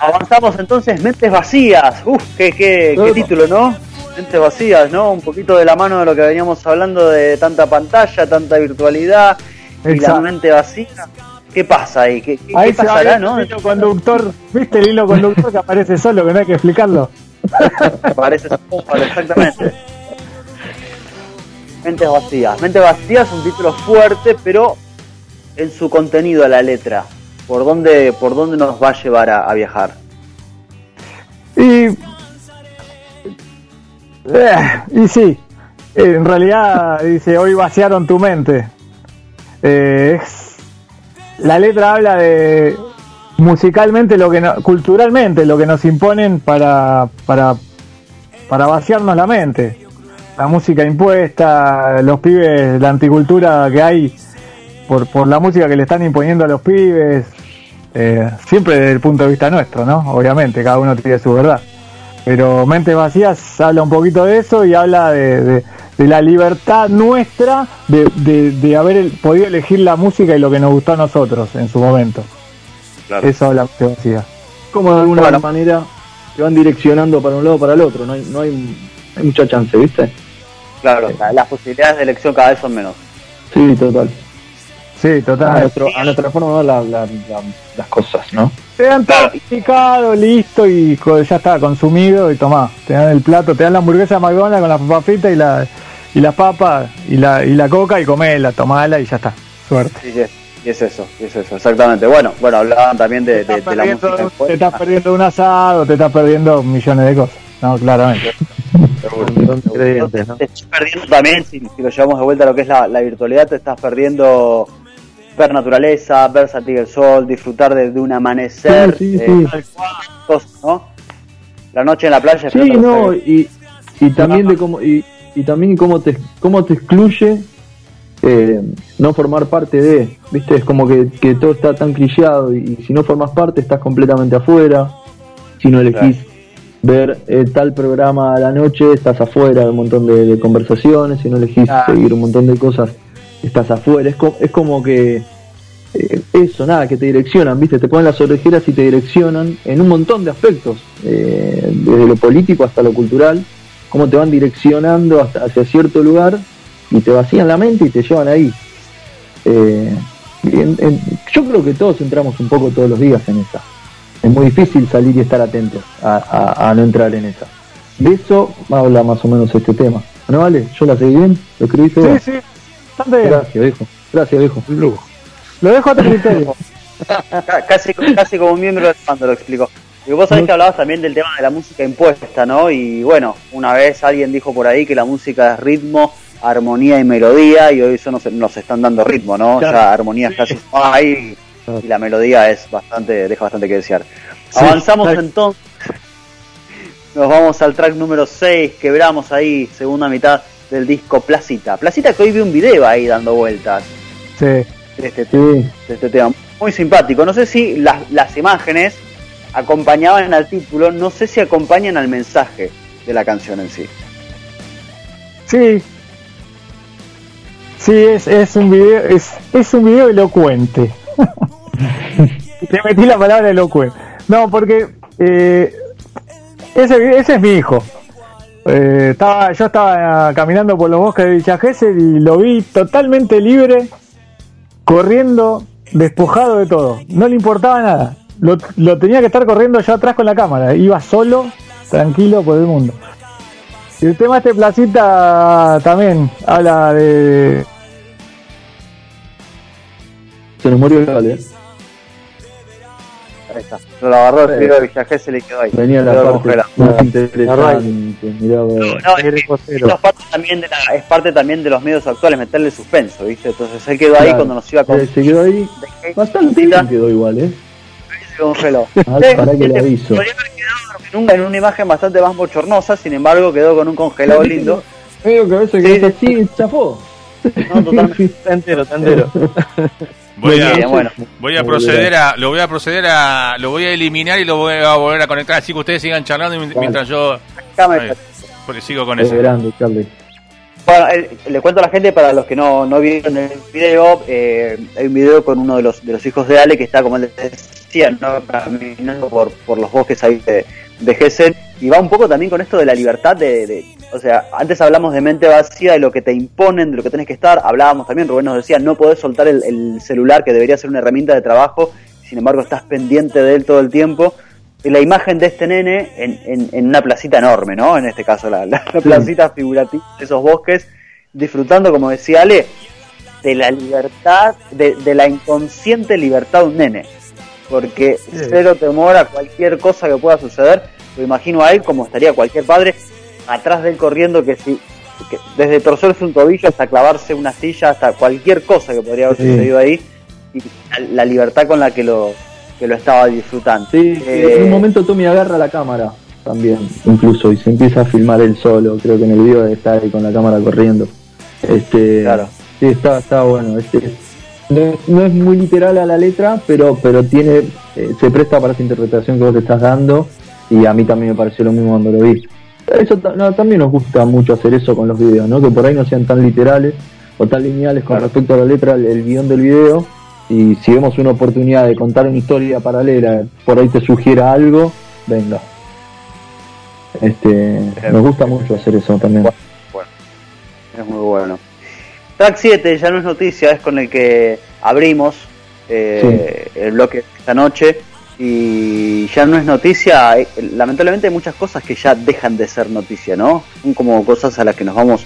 Avanzamos entonces, Mentes Vacías. Uf, qué, qué, qué título, ¿no? Mentes Vacías, ¿no? Un poquito de la mano de lo que veníamos hablando de tanta pantalla, tanta virtualidad y la mente vacía. ¿Qué pasa ahí? ¿Qué, qué, ahí pasará, no? El hilo conductor, ¿viste el hilo conductor que aparece solo, que no hay que explicarlo? aparece solo, exactamente. Mentes vacías. Mentes vacías es un título fuerte, pero en su contenido a la letra, ¿por dónde, por dónde nos va a llevar a, viajar? Y, eh, y sí, en realidad dice, hoy vaciaron tu mente. Eh, la letra habla de musicalmente, lo que culturalmente, lo que nos imponen para, para, para vaciarnos la mente la música impuesta, los pibes, la anticultura que hay por, por la música que le están imponiendo a los pibes, eh, siempre desde el punto de vista nuestro, ¿no? Obviamente, cada uno tiene su verdad. Pero Mentes Vacías habla un poquito de eso y habla de, de, la libertad nuestra de, de, haber podido elegir la música y lo que nos gustó a nosotros en su momento. Eso habla Mentes Vacías. Como de alguna manera se van direccionando para un lado o para el otro, no hay, no hay, hay mucha chance, ¿viste? Claro, las posibilidades de elección cada vez son menos. Sí, total. Sí, total. A, nuestro, a nuestra forma de ver las cosas, ¿no? Te dan todo picado, listo y ya está consumido y tomá. Te dan el plato, te dan la hamburguesa de McDonald's con la papa frita y la y las papas y la y la coca y comela, tomala y ya está. Suerte. Sí, sí, y es eso, y es eso, exactamente. Bueno, bueno, hablaban también de, de, la música. Te estás perdiendo un asado, te estás perdiendo millones de cosas. No, claramente. Te estás perdiendo también, si, lo llevamos de vuelta a lo que es la, virtualidad, te estás perdiendo ver naturaleza, ver salir el sol, disfrutar de, un amanecer, sí, eh, ¿no? La noche en la playa. Sí, no, y, y también de cómo y, y también cómo te cómo te excluye eh, no formar parte de, viste, es como que, que todo está tan clicheado y, si no formas parte estás completamente afuera, si no elegís ver eh, tal programa a la noche, estás afuera de un montón de, conversaciones, si no elegís seguir un montón de cosas, estás afuera. Es, es como que eh, eso, nada, que te direccionan, ¿viste? Te ponen las orejeras y te direccionan en un montón de aspectos, eh, desde lo político hasta lo cultural, cómo te van direccionando hasta hacia cierto lugar y te vacían la mente y te llevan ahí. yo creo que todos entramos un poco todos los días en esa es muy difícil salir y estar atento a, no entrar en esa. De eso habla más o menos este tema. ¿No vale? ¿Yo la seguí bien? ¿Lo escribiste Sí, sí, Gracias, viejo. Gracias, viejo. Lo dejo a tu criterio. casi, casi como miembro del bando lo explico. Y vos sabés que hablabas también del tema de la música impuesta, ¿no? Y bueno, una vez alguien dijo por ahí que la música es ritmo, armonía y melodía, y hoy eso nos, nos están dando ritmo, ¿no? Ya armonía casi ahí y la melodía es bastante, deja bastante que desear. Avanzamos entonces, nos vamos al track número 6, quebramos ahí, segunda mitad del disco Placita. Placita que hoy vi un video ahí dando vueltas. Sí. De este, este tema. Muy simpático. No sé si las, las imágenes acompañaban al título, no sé si acompañan al mensaje de la canción en sí. Sí. Sí, es, es un video, es, es un video elocuente. Te metí la palabra elocuente. No, porque eh, ese, ese es mi hijo. Eh, estaba, yo estaba caminando por los bosques de Villa y lo vi totalmente libre, corriendo, despojado de todo. No le importaba nada. Lo, lo tenía que estar corriendo yo atrás con la cámara. Iba solo, tranquilo por el mundo. Y el tema de este placita también habla de. Se nos murió el gale. Ahí está. Lo agarró el tiro de Villajé se le quedó ahí. Venía la parte más interesante. Mirá, no, no, es, parte también de la, es parte también de los medios actuales, meterle suspenso, ¿viste? Entonces él quedó ahí cuando nos iba a con... Se quedó ahí. Bastante bien quedó igual, ¿eh? Se congeló. Ah, para que le aviso en una imagen bastante más bochornosa, sin embargo quedó con un congelado lindo. Medio que a veces que así, chafó. No, totalmente. entero, entero. Voy a, bueno. voy a proceder a, lo voy a proceder a, lo voy a eliminar y lo voy a volver a conectar, así que ustedes sigan charlando mientras yo, porque sigo con eso. Grande, bueno, le cuento a la gente, para los que no, no vieron el video, eh, hay un video con uno de los, de los hijos de Ale que está, como les decía, ¿no? caminando por, por los bosques ahí de, de y va un poco también con esto de la libertad de, o sea, antes hablamos de mente vacía, de lo que te imponen, de lo que tenés que estar, hablábamos también, Rubén nos decía, no podés soltar el, celular que debería ser una herramienta de trabajo, sin embargo estás pendiente de él todo el tiempo. Y la imagen de este nene en, en, una placita enorme, ¿no? En este caso, la, la, placita figurativa de esos bosques, disfrutando, como decía Ale, de la libertad, de, de la inconsciente libertad de un nene porque cero temor a cualquier cosa que pueda suceder. Lo imagino a él como estaría cualquier padre atrás de él corriendo que si desde torcerse un tobillo hasta clavarse una silla, hasta cualquier cosa que podría haber sucedido ahí, y la, libertad con la que lo, que lo estaba disfrutando. Sí, en un eh, momento Tommy agarra la cámara también, incluso, y se empieza a filmar él solo, creo que en el video de estar ahí con la cámara corriendo. Este, claro. Sí, está, está bueno. Este, no, es muy literal a la letra, pero, pero tiene, eh, se presta para esa interpretación que vos te estás dando y a mí también me pareció lo mismo cuando lo vi. Eso también nos gusta mucho hacer eso con los videos, ¿no? que por ahí no sean tan literales o tan lineales con respecto a la letra, el, guion del video, y si vemos una oportunidad de contar una historia paralela, por ahí te sugiera algo, venga. Este, nos gusta mucho hacer eso también. Bueno, es muy bueno. Track 7 ya no es noticia, es con el que abrimos eh, el bloque esta noche y ya no es noticia. Lamentablemente hay muchas cosas que ya dejan de ser noticia, ¿no? Son como cosas a las que nos vamos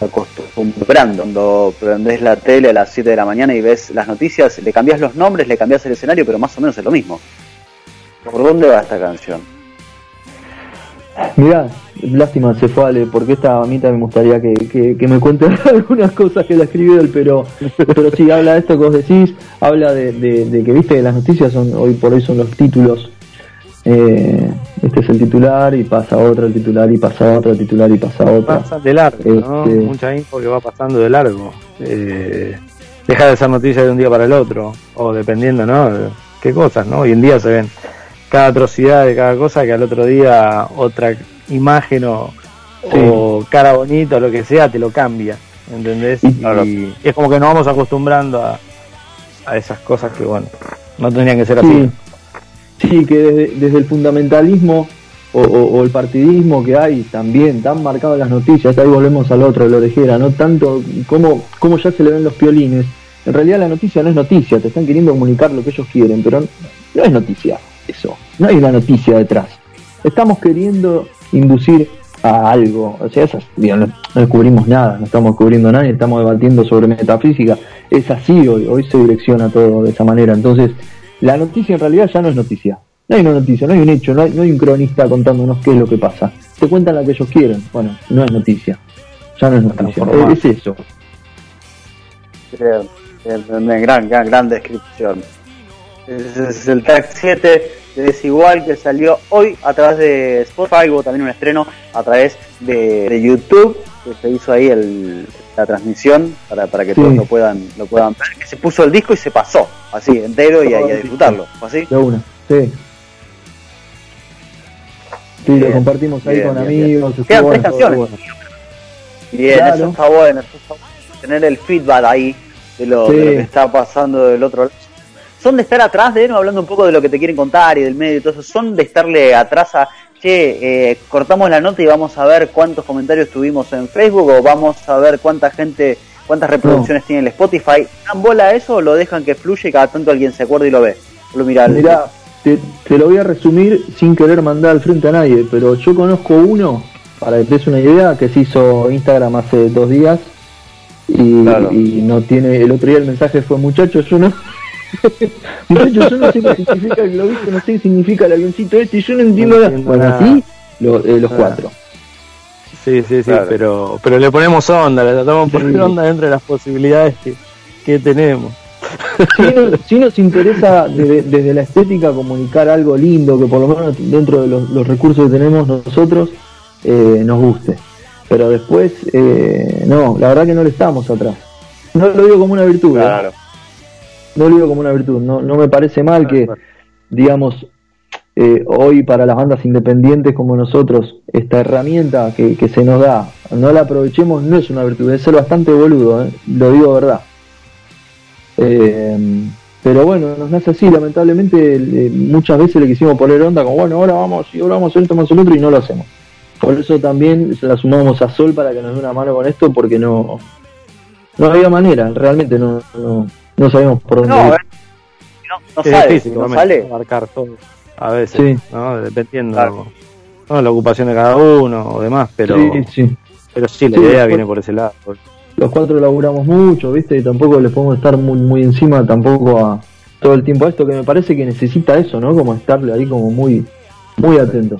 acostumbrando. Cuando prendes la tele a las 7 de la mañana y ves las noticias, le cambias los nombres, le cambias el escenario, pero más o menos es lo mismo. ¿Por dónde va esta canción? Mirá, lástima se fue Ale, porque esta mamita me gustaría que, me cuente algunas cosas que la escribió él, pero, pero sí, habla de esto que vos decís, habla de, que viste que las noticias son hoy por hoy son los títulos. Eh, este es el titular y pasa otro el titular y pasa otro el titular y pasa otro. Pasa de largo, ¿no? Este, Mucha info que va pasando de largo. Eh, deja de ser noticia de un día para el otro, o dependiendo, ¿no? qué cosas, ¿no? Hoy en día se ven cada atrocidad de cada cosa que al otro día otra imagen o, cara bonita o lo que sea te lo cambia, ¿entendés? Y, es como que nos vamos acostumbrando a, a esas cosas que, bueno, no tendrían que ser así. Sí, que desde, el fundamentalismo o, el partidismo que hay también tan marcado en las noticias, ahí volvemos al otro, lo orejera, no tanto como, como ya se le ven los piolines. En realidad la noticia no es noticia, te están queriendo comunicar lo que ellos quieren, pero no es noticia eso. No hay una noticia detrás. Estamos queriendo inducir a algo. O sea, no, descubrimos nada, no estamos descubriendo nada, estamos debatiendo sobre metafísica. Es así hoy, hoy se direcciona todo de esa manera. Entonces, la noticia en realidad ya no es noticia. No hay una noticia, no hay un hecho, no hay, no hay un cronista contándonos qué es lo que pasa. Te cuentan lo que ellos quieren. Bueno, no es noticia. Ya no es noticia. Es, eso. gran, gran, gran descripción es el track 7 de Desigual que salió hoy a través de Spotify, hubo también un estreno a través de, YouTube, que se hizo ahí el, la transmisión para, para que todos lo puedan, lo puedan ver, que se puso el disco y se pasó, así, entero y, a, disfrutarlo, así. De una, sí. Sí, lo compartimos ahí con amigos. Quedan tres canciones. Bien, eso está bueno, tener el feedback ahí de lo, de lo que está pasando del otro lado son de estar atrás de él, hablando un poco de lo que te quieren contar y del medio y todo eso, son de estarle atrás a, che, eh, cortamos la nota y vamos a ver cuántos comentarios tuvimos en Facebook o vamos a ver cuánta gente, cuántas reproducciones tiene el Spotify. ¿Dan bola a eso o lo dejan que fluya y cada tanto alguien se acuerda y lo ve? Lo mira, Mirá, te, lo voy a resumir sin querer mandar al frente a nadie, pero yo conozco uno, para que te des una idea, que se hizo Instagram hace dos días y, y no tiene, el otro día el mensaje fue muchachos, yo no Muchachos, yo no sé qué significa el globito, no sé qué significa el avioncito este, yo no entiendo nada. Bueno, así eh, los cuatro. Sí, sí, sí, pero, pero le ponemos onda, le tratamos de poner onda dentro de las posibilidades que, que tenemos. Si, nos interesa desde, la estética comunicar algo lindo, que por lo menos dentro de los, recursos que tenemos nosotros eh, nos guste. Pero después, eh, no, la verdad que no le estamos atrás. No lo digo como una virtud. Claro no lo digo como una virtud, no, no me parece mal que, digamos, eh, hoy para las bandas independientes como nosotros, esta herramienta que, se nos da, no la aprovechemos, no es una virtud, es ser bastante boludo, ¿eh? lo digo verdad. Eh, pero bueno, nos nace así, lamentablemente muchas veces le quisimos poner onda como, bueno, ahora vamos y ahora vamos a hacer esto más el otro y no lo hacemos. Por eso también la sumamos a Sol para que nos dé una mano con esto porque no, no había manera, realmente no, no, no sabemos por dónde no, ir. No, no sale, difícil, no sale. Marcar todo. A veces, ¿no? dependiendo ¿no? la ocupación de cada uno o demás, pero sí, pero sí la idea viene por ese lado. Los cuatro laburamos mucho, ¿viste? Y tampoco le podemos estar muy, muy encima tampoco a todo el tiempo a esto, que me parece que necesita eso, ¿no? Como estarle ahí como muy, muy atento.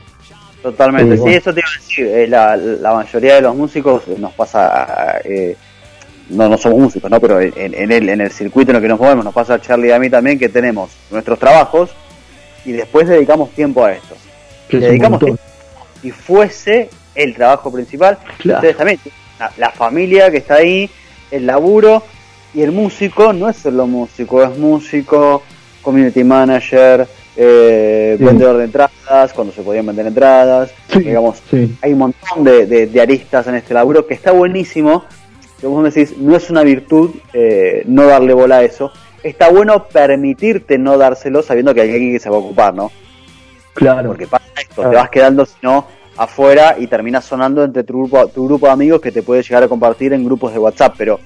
Totalmente, sí, eso te iba a decir. Eh, la, la, mayoría de los músicos nos pasa eh, no, no somos músicos, ¿no? Pero en, el, en el circuito en el que nos movemos, nos pasa a Charlie y a mí también que tenemos nuestros trabajos y después dedicamos tiempo a esto. dedicamos tiempo y fuese el trabajo principal. Ustedes también, la, familia que está ahí, el laburo y el músico no es solo músico, es músico, community manager, eh, vendedor de entradas, cuando se podían vender entradas, digamos, hay un montón de, de, aristas en este laburo que está buenísimo que vos me decís, no es una virtud eh, no darle bola a eso. Está bueno permitirte no dárselo sabiendo que hay alguien que se va a ocupar, ¿no? Claro. Porque pasa esto, te vas quedando, si no, afuera y terminas sonando entre tu grupo, tu grupo de amigos que te puede llegar a compartir en grupos de WhatsApp, pero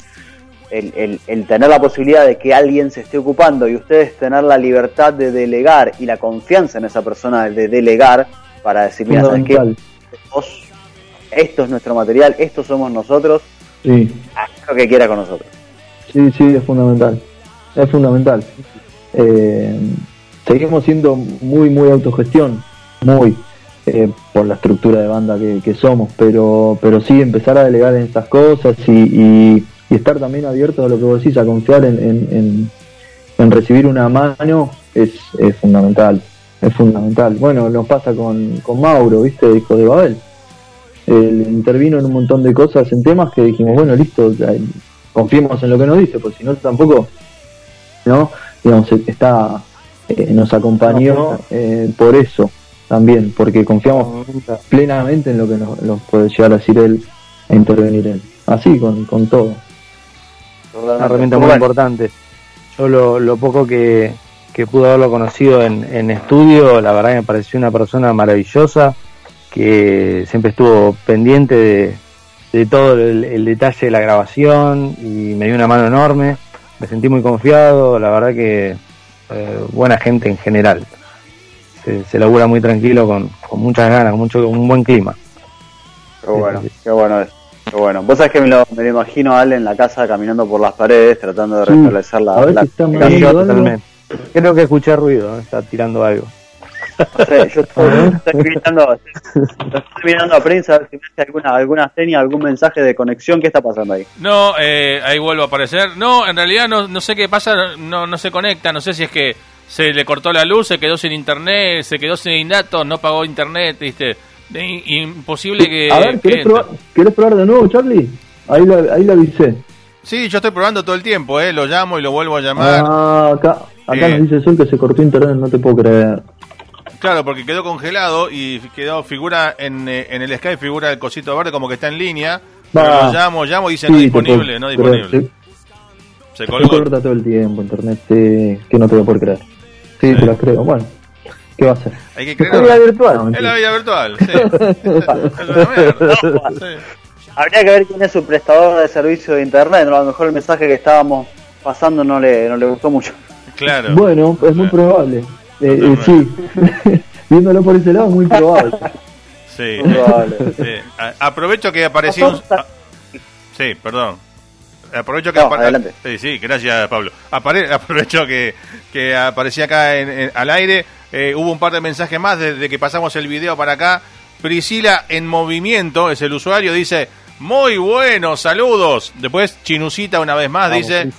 el, el, tener la posibilidad de que alguien se esté ocupando y ustedes tener la libertad de delegar y la confianza en esa persona de delegar para decir, mira, ¿sabes qué? esto es nuestro material, esto somos nosotros, Sí. lo que quiera con nosotros. Sí, sí, es fundamental. Es fundamental. Eh, seguimos siendo muy, muy autogestión, muy, eh, por la estructura de banda que, somos, pero, pero sí empezar a delegar en estas cosas y, estar también abierto a lo que vos decís, a confiar en, en, recibir una mano es, es, fundamental. Es fundamental. Bueno, nos pasa con, con Mauro, ¿viste? Hijo de Babel él intervino en un montón de cosas, en temas que dijimos, bueno, listo, confiemos en lo que nos dice, porque si no tampoco, ¿no? Digamos, está, eh, nos acompañó eh, por eso también, porque confiamos plenamente en lo que nos, puede llegar a decir él e intervenir él. Así, con, con todo. Una herramienta muy importante. Yo lo, lo poco que, que pude haberlo conocido en, en estudio, la verdad me pareció una persona maravillosa que siempre estuvo pendiente de, todo el, detalle de la grabación y me dio una mano enorme. Me sentí muy confiado, la verdad que eh, buena gente en general. Se, labura muy tranquilo, con, muchas ganas, con mucho, un buen clima. Qué bueno, qué bueno es. Qué bueno. Vos sabés que me lo, me imagino a Ale en la casa caminando por las paredes tratando de restablecer la, la, Creo que escuché ruido, está tirando algo. No sé, yo estoy, mirando, estoy mirando a prensa a ver si me hace alguna, alguna seña, algún mensaje de conexión. ¿Qué está pasando ahí? No, eh, ahí vuelvo a aparecer. No, en realidad no, no sé qué pasa, no, no se conecta. No sé si es que se le cortó la luz, se quedó sin internet, se quedó sin datos, no pagó internet, ¿viste? Imposible que. A ver, ¿querés, probar, de nuevo, Charlie? Ahí la, ahí la avisé. Sí, yo estoy probando todo el tiempo, ¿eh? Lo llamo y lo vuelvo a llamar. Ah, acá, acá eh. nos dice Sol que se cortó internet, no te puedo creer. Claro, porque quedó congelado y quedó figura en, eh, en el Skype, figura el cosito verde como que está en línea. Pero lo llamo, llamo y dice no disponible, no disponible. Se, colgó. Se corta todo el tiempo internet, que no te voy a poder creer. Sí, te lo creo. Bueno. ¿Qué va a hacer? Hay que creer. Es la vida virtual. Es la vida virtual, sí. Habría que ver quién es su prestador de servicio de internet. A lo mejor el mensaje que estábamos pasando no le, no le gustó mucho. Claro. Bueno, es muy probable. Eh, eh, sí. Viéndolo por ese lado, muy probable. Sí. Aprovecho que apareció un... Sí, perdón. Aprovecho que Sí, sí, gracias Pablo. Aprovecho que, que aparecía acá en, al aire. Eh, hubo un par de mensajes más desde que pasamos el video para acá. Priscila en movimiento, es el usuario, dice, muy bueno, saludos. Después Chinusita una vez más dice,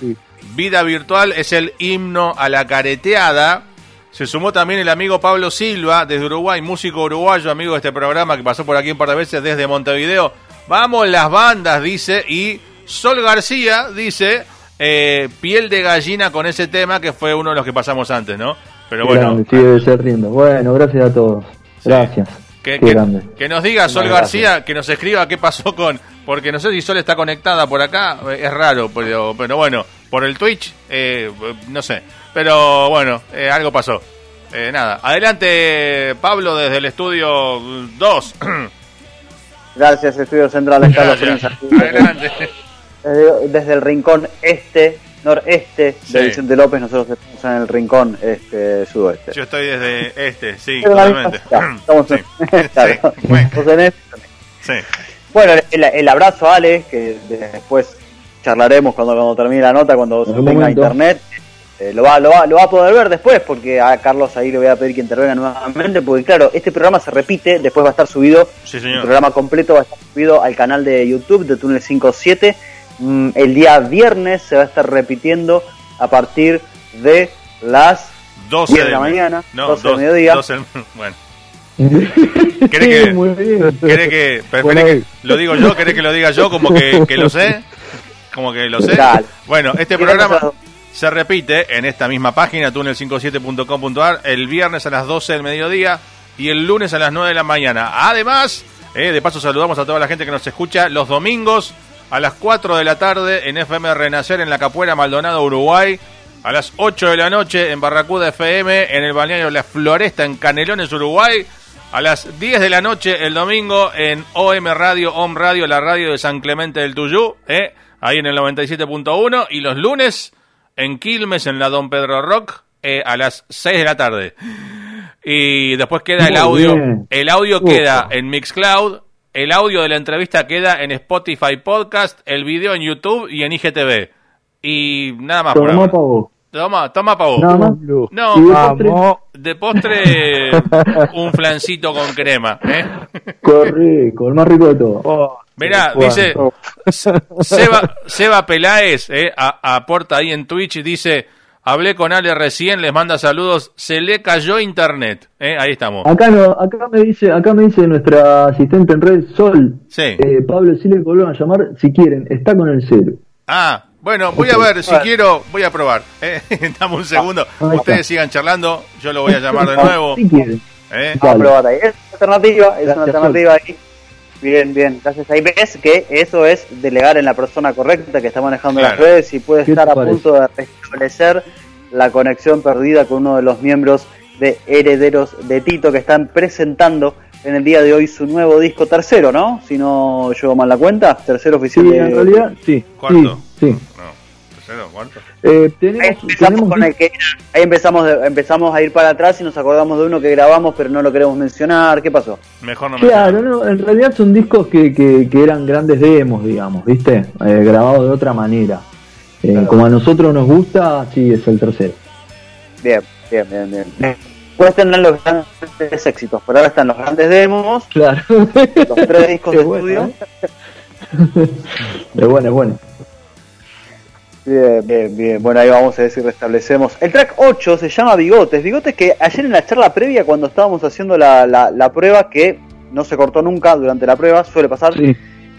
vida virtual es el himno a la careteada. Se sumó también el amigo Pablo Silva desde Uruguay, músico uruguayo, amigo de este programa que pasó por aquí un par de veces desde Montevideo. Vamos las bandas, dice, y Sol García dice, eh, piel de gallina con ese tema que fue uno de los que pasamos antes, ¿no? Pero bueno. sigue ser riendo. Bueno, gracias a todos. Gracias. Que, que, nos diga Sol García, que nos escriba qué pasó con. Porque no sé si Sol está conectada por acá, es raro, pero, pero bueno, por el Twitch, eh, no sé. Pero bueno, eh, algo pasó. Eh, nada, adelante Pablo desde el estudio 2. Gracias, Estudio Central, Carlos Adelante. Desde, el rincón este, noreste de Vicente López, nosotros estamos en el rincón este, sudoeste. Yo estoy desde este, sí, totalmente. Estamos sí. Este bueno, el, abrazo a Ale, que después charlaremos cuando, cuando termine la nota, cuando se tenga internet. Eh, lo, va, lo, va, lo va a poder ver después, porque a Carlos ahí le voy a pedir que intervenga nuevamente, porque claro, este programa se repite, después va a estar subido, el programa completo va a estar subido al canal de YouTube de Túnel 57. Mm, el día viernes se va a estar repitiendo a partir de las 12 de la mañana, no, 12 del mediodía. bueno. ¿Cree que, ¿cree que, que, lo digo yo? ¿Cree que lo diga yo como que, que lo sé? Como que lo sé. Bueno, este programa se repite en esta misma página, tunnel57.com.ar, el viernes a las 12 del mediodía y el lunes a las 9 de la mañana. Además, eh, de paso saludamos a toda la gente que nos escucha los domingos a las 4 de la tarde en FM Renacer en la Capuera Maldonado, Uruguay. A las 8 de la noche en Barracuda FM, en el balneario La Floresta, en Canelones, Uruguay. A las 10 de la noche el domingo en OM Radio, OM Radio, la radio de San Clemente del Tuyú, eh, ahí en el 97.1. Y los lunes en Quilmes, en la Don Pedro Rock, eh, a las 6 de la tarde. Y después queda el audio. El audio queda en Mixcloud. El audio de la entrevista queda en Spotify Podcast, el video en YouTube y en IGTV. Y nada más. Toma, por Toma, toma pavo. No, no de postre un flancito con crema. ¿eh? Corrico, el más rico de todo. Oh, Mirá, dice Seba, Seba Peláez, eh, aporta ahí en Twitch y dice, hablé con Ale recién, les manda saludos, se le cayó internet. Eh, ahí estamos. Acá no, acá me dice, acá me dice nuestra asistente en red Sol, sí. eh, Pablo, si le vuelven a llamar, si quieren, está con el cero. Ah, bueno, voy a ver, si quiero, voy a probar. Eh, dame un segundo. Ustedes sigan charlando, yo lo voy a llamar de nuevo. Si quieren. Eh. Vamos a probar ahí. Es una alternativa, es una alternativa ahí. Bien, bien, gracias. Ahí ves que eso es delegar en la persona correcta que está manejando las redes y puede estar a punto de restablecer la conexión perdida con uno de los miembros de Herederos de Tito que están presentando en el día de hoy su nuevo disco tercero, ¿no? Si no llevo mal la cuenta, tercero oficial. Sí, en realidad, sí. ¿Cuarto? Sí. sí. Eh, tenemos, ahí empezamos, con el que, ahí empezamos, empezamos a ir para atrás y nos acordamos de uno que grabamos pero no lo queremos mencionar. ¿Qué pasó? Mejor no Claro, no, en realidad son discos que, que, que, eran grandes demos, digamos, ¿viste? Eh, grabados de otra manera. Eh, como a nosotros nos gusta, sí, es el tercero. Bien, bien, bien, bien. Puedes tener los grandes éxitos, pero ahora están los grandes demos. Claro. Los tres discos de estudio. es bueno, es bueno. Bien, bien, bien. Bueno, ahí vamos a ver si restablecemos. El track 8 se llama Bigotes. Bigotes que ayer en la charla previa, cuando estábamos haciendo la, la, prueba, que no se cortó nunca durante la prueba, suele pasar,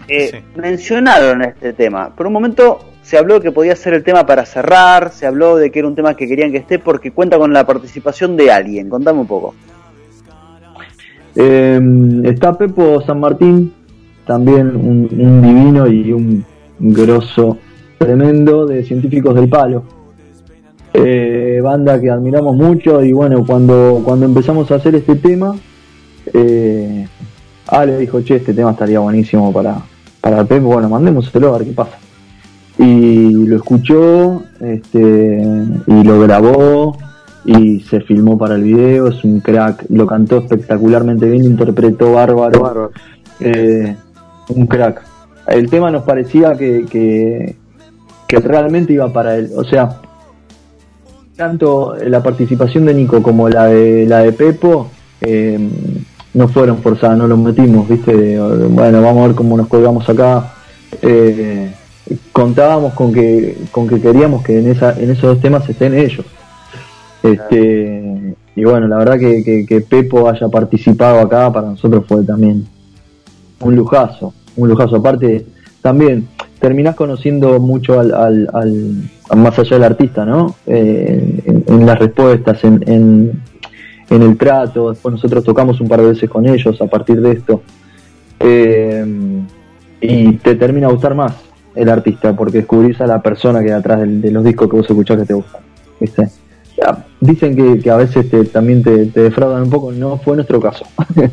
eh, mencionaron este tema. Por un momento se habló que podía ser el tema para cerrar, se habló de que era un tema que querían que esté porque cuenta con la participación de alguien. Contame un poco. Em, está Pepo San Martín, también un, un divino y un grosso tremendo de científicos del palo. eh, banda que admiramos mucho y bueno, cuando, cuando empezamos a hacer este tema, eh, Ale dijo, che, este tema estaría buenísimo para, para Pep, bueno, mandémoselo a ver qué pasa. Y lo escuchó este, y lo grabó y se filmó para el video, es un crack, lo cantó espectacularmente bien, interpretó bárbaro, eh, un crack. El tema nos parecía que, que, que realmente iba para él, o sea, tanto la participación de Nico como la de la de Pepo eh, no fueron forzadas, no los metimos, viste, bueno, vamos a ver cómo nos colgamos acá. Eh, contábamos con que con que queríamos que en esa en esos dos temas estén ellos. Este, y bueno, la verdad que, que, Pepo haya participado acá para nosotros fue también un lujazo, un lujazo. Aparte, también terminás conociendo mucho al, al, más allá del artista, ¿no? Eh, en, las respuestas, en, en, en, el trato. Después nosotros tocamos un par de veces con ellos a partir de esto. Eh, y te termina a gustar más el artista porque descubrís a la persona que hay atrás de, los discos que vos escuchás que te gustan. ¿viste? dicen que, que, a veces te, también te, defraudan un poco, no fue nuestro caso.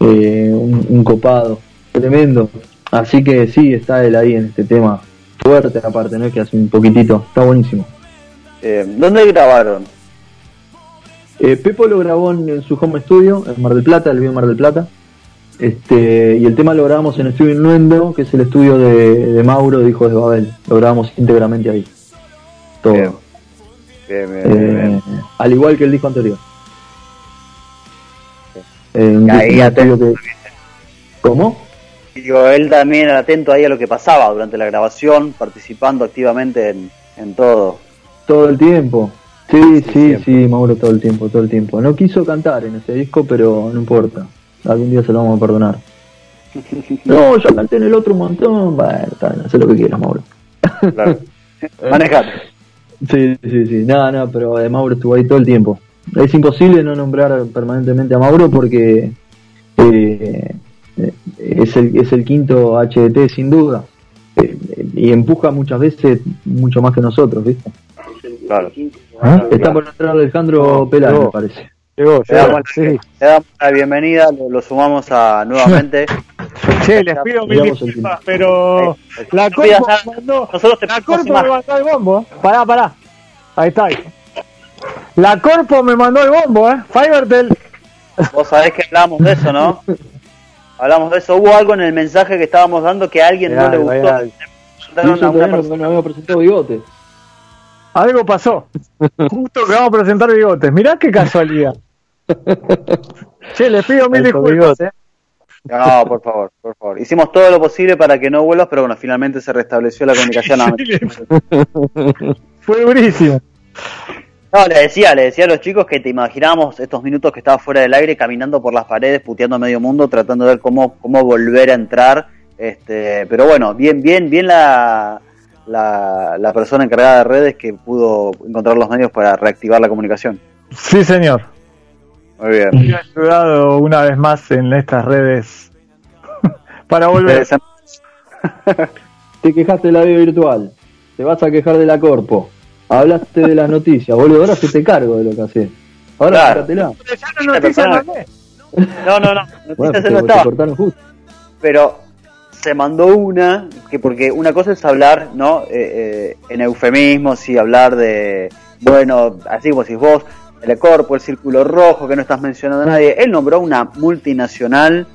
Eh, un, copado, tremendo. Así que sí, está él ahí en este tema. Fuerte aparte, ¿no? Que hace un poquitito. Está buenísimo. Eh, ¿Dónde grabaron? Eh, Pepo lo grabó en, su home studio, en Mar del Plata, el video Mar del Plata. Este, y el tema lo grabamos en Estudio Innuendo, que es el estudio de, Mauro de Hijos de Babel. Lo grabamos íntegramente ahí. Todo. Eh, al igual que el disco anterior. Eh, ¿Cómo? Digo, él también era atento ahí a lo que pasaba durante la grabación, participando activamente en, todo. Todo el tiempo. Sí, sí, sí, Mauro todo el tiempo, todo el tiempo. No quiso cantar en ese disco, pero no importa. Algún día se lo vamos a perdonar. no, yo canté en el otro montón. Bueno, sé lo que quieras, Mauro. Claro. Sí, sí, sí. Nada, nada, pero de Mauro estuvo ahí todo el tiempo. Es imposible no nombrar permanentemente a Mauro porque eh, es, el, es el quinto HDT sin duda. Eh, y empuja muchas veces mucho más que nosotros, ¿viste? Claro. ¿Ah? Está por entrar Alejandro Pelá, me parece. Llegó, le, damos, la bienvenida, lo, sumamos a nuevamente. Che, les pido mil disculpas, pero la Corpo me mandó, la Corpo me mandó el bombo. Pará, pará. Ahí está. La Corpo me mandó el bombo, ¿eh? Fivertel. Vos sabés que hablamos de eso, ¿no? hablamos de eso. Hubo algo en el mensaje que estábamos dando que a alguien no le gustó. No, había presentado bigote. Algo pasó. Justo que vamos a presentar bigotes. Mirá qué casualidad. che, les pido mil disculpas, ¿eh? No, por favor, por favor. Hicimos todo lo posible para que no vuelvas, pero bueno, finalmente se restableció la comunicación. Fue durísimo. No, le decía, le decía a los chicos que te imaginábamos estos minutos que estaba fuera del aire, caminando por las paredes, puteando a medio mundo, tratando de ver cómo, cómo volver a entrar. Este, pero bueno, bien, bien, bien la, la, la persona encargada de redes que pudo encontrar los medios para reactivar la comunicación. Sí, señor. Muy bien. Me ha ayudado una vez más en estas redes para volver. Te quejaste de la vida virtual, te vas a quejar de la corpo, hablaste de las noticias, boludo, ahora se te cargo de lo que haces. Ahora claro. no, no, no, noticias no está. Pero se mandó una, que porque una cosa es hablar, ¿no? Eh, eh, en eufemismos y hablar de, bueno, así como si vos, el Corpo, el Círculo Rojo, que no estás mencionando a nadie. Él nombró una multinacional.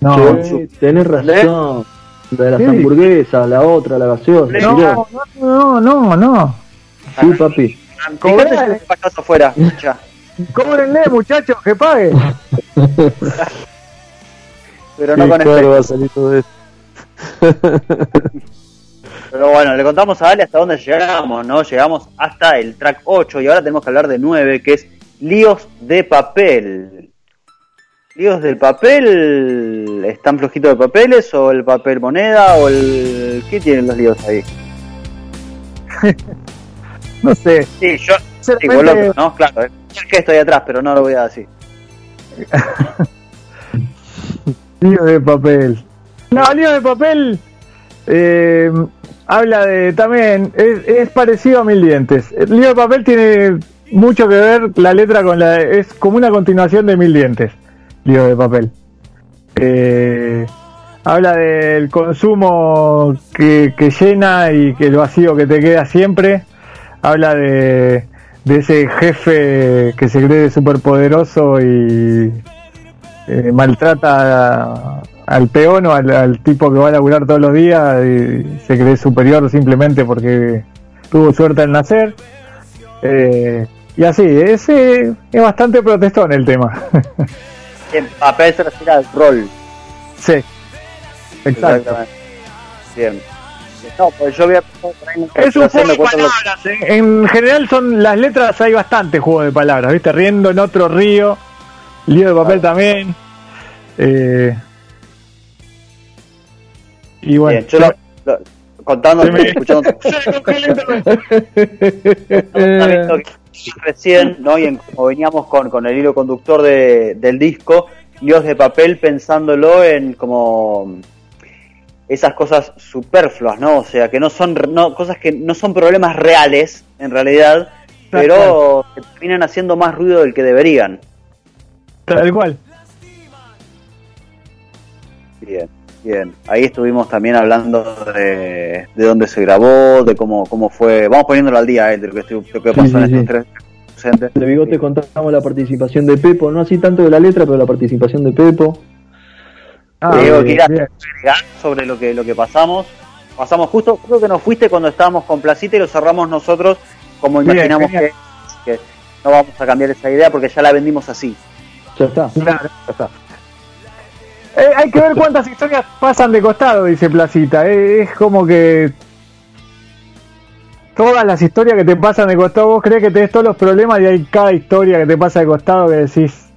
No, tenés razón. La de las hamburguesas, la otra, la gaseosa. No, no, no, no. Sí, papi. Cóbrenle, afuera, Cóbrenle, muchachos, que pague. Pero no con claro, va a salir todo esto. Pero bueno, le contamos a Ale hasta dónde llegamos, ¿no? Llegamos hasta el track 8 y ahora tenemos que hablar de 9, que es líos de papel. ¿Líos del papel? ¿Están flojitos de papeles o el papel moneda o el... ¿Qué tienen los líos ahí? No sé. Sí, yo... Sí, ¿no? Claro, es que estoy atrás, pero no lo voy a decir. líos de papel. No, líos de papel... Eh, habla de también, es, parecido a Mil Dientes. El libro de papel tiene mucho que ver la letra con la, es como una continuación de Mil Dientes, libro de papel. Eh, habla del consumo que, que, llena y que el vacío que te queda siempre. Habla de, de ese jefe que se cree superpoderoso y eh, maltrata al peón o al, tipo que va a laburar todos los días y se cree superior simplemente porque tuvo suerte al nacer. Eh, y así, ese es bastante protestón el tema. En papel se refiere al rol. Sí, exacto. Bien. No, pues yo voy a es un juego de palabras. ¿eh? En general son las letras hay bastante juego de palabras, ¿viste? Riendo en otro río, lío de papel también. Eh, y bueno, Bien, yo lo, contando escuchando recién, ¿no? Y como veníamos con, con el hilo conductor de, del disco, líos de papel pensándolo en como esas cosas superfluas, ¿no? O sea, que no son no, cosas que no son problemas reales en realidad, pero que terminan haciendo más ruido del que deberían. Tal cual. Bien, bien. Ahí estuvimos también hablando de, de dónde se grabó, de cómo, cómo fue. Vamos poniéndolo al día, eh, de lo que, lo que pasó en estos tres de Bigote contamos la participación de Pepo, no así tanto de la letra, pero la participación de Pepo. Ah, sobre lo que, lo que pasamos. Pasamos justo, creo que nos fuiste cuando estábamos con Placita y lo cerramos nosotros como imaginamos que, no vamos a cambiar esa idea porque ya la vendimos así. Ya está. Eh, hay que ver cuántas historias pasan de costado, dice Placita. Eh, es como que todas las historias que te pasan de costado, vos crees que tenés todos los problemas y hay cada historia que te pasa de costado que decís,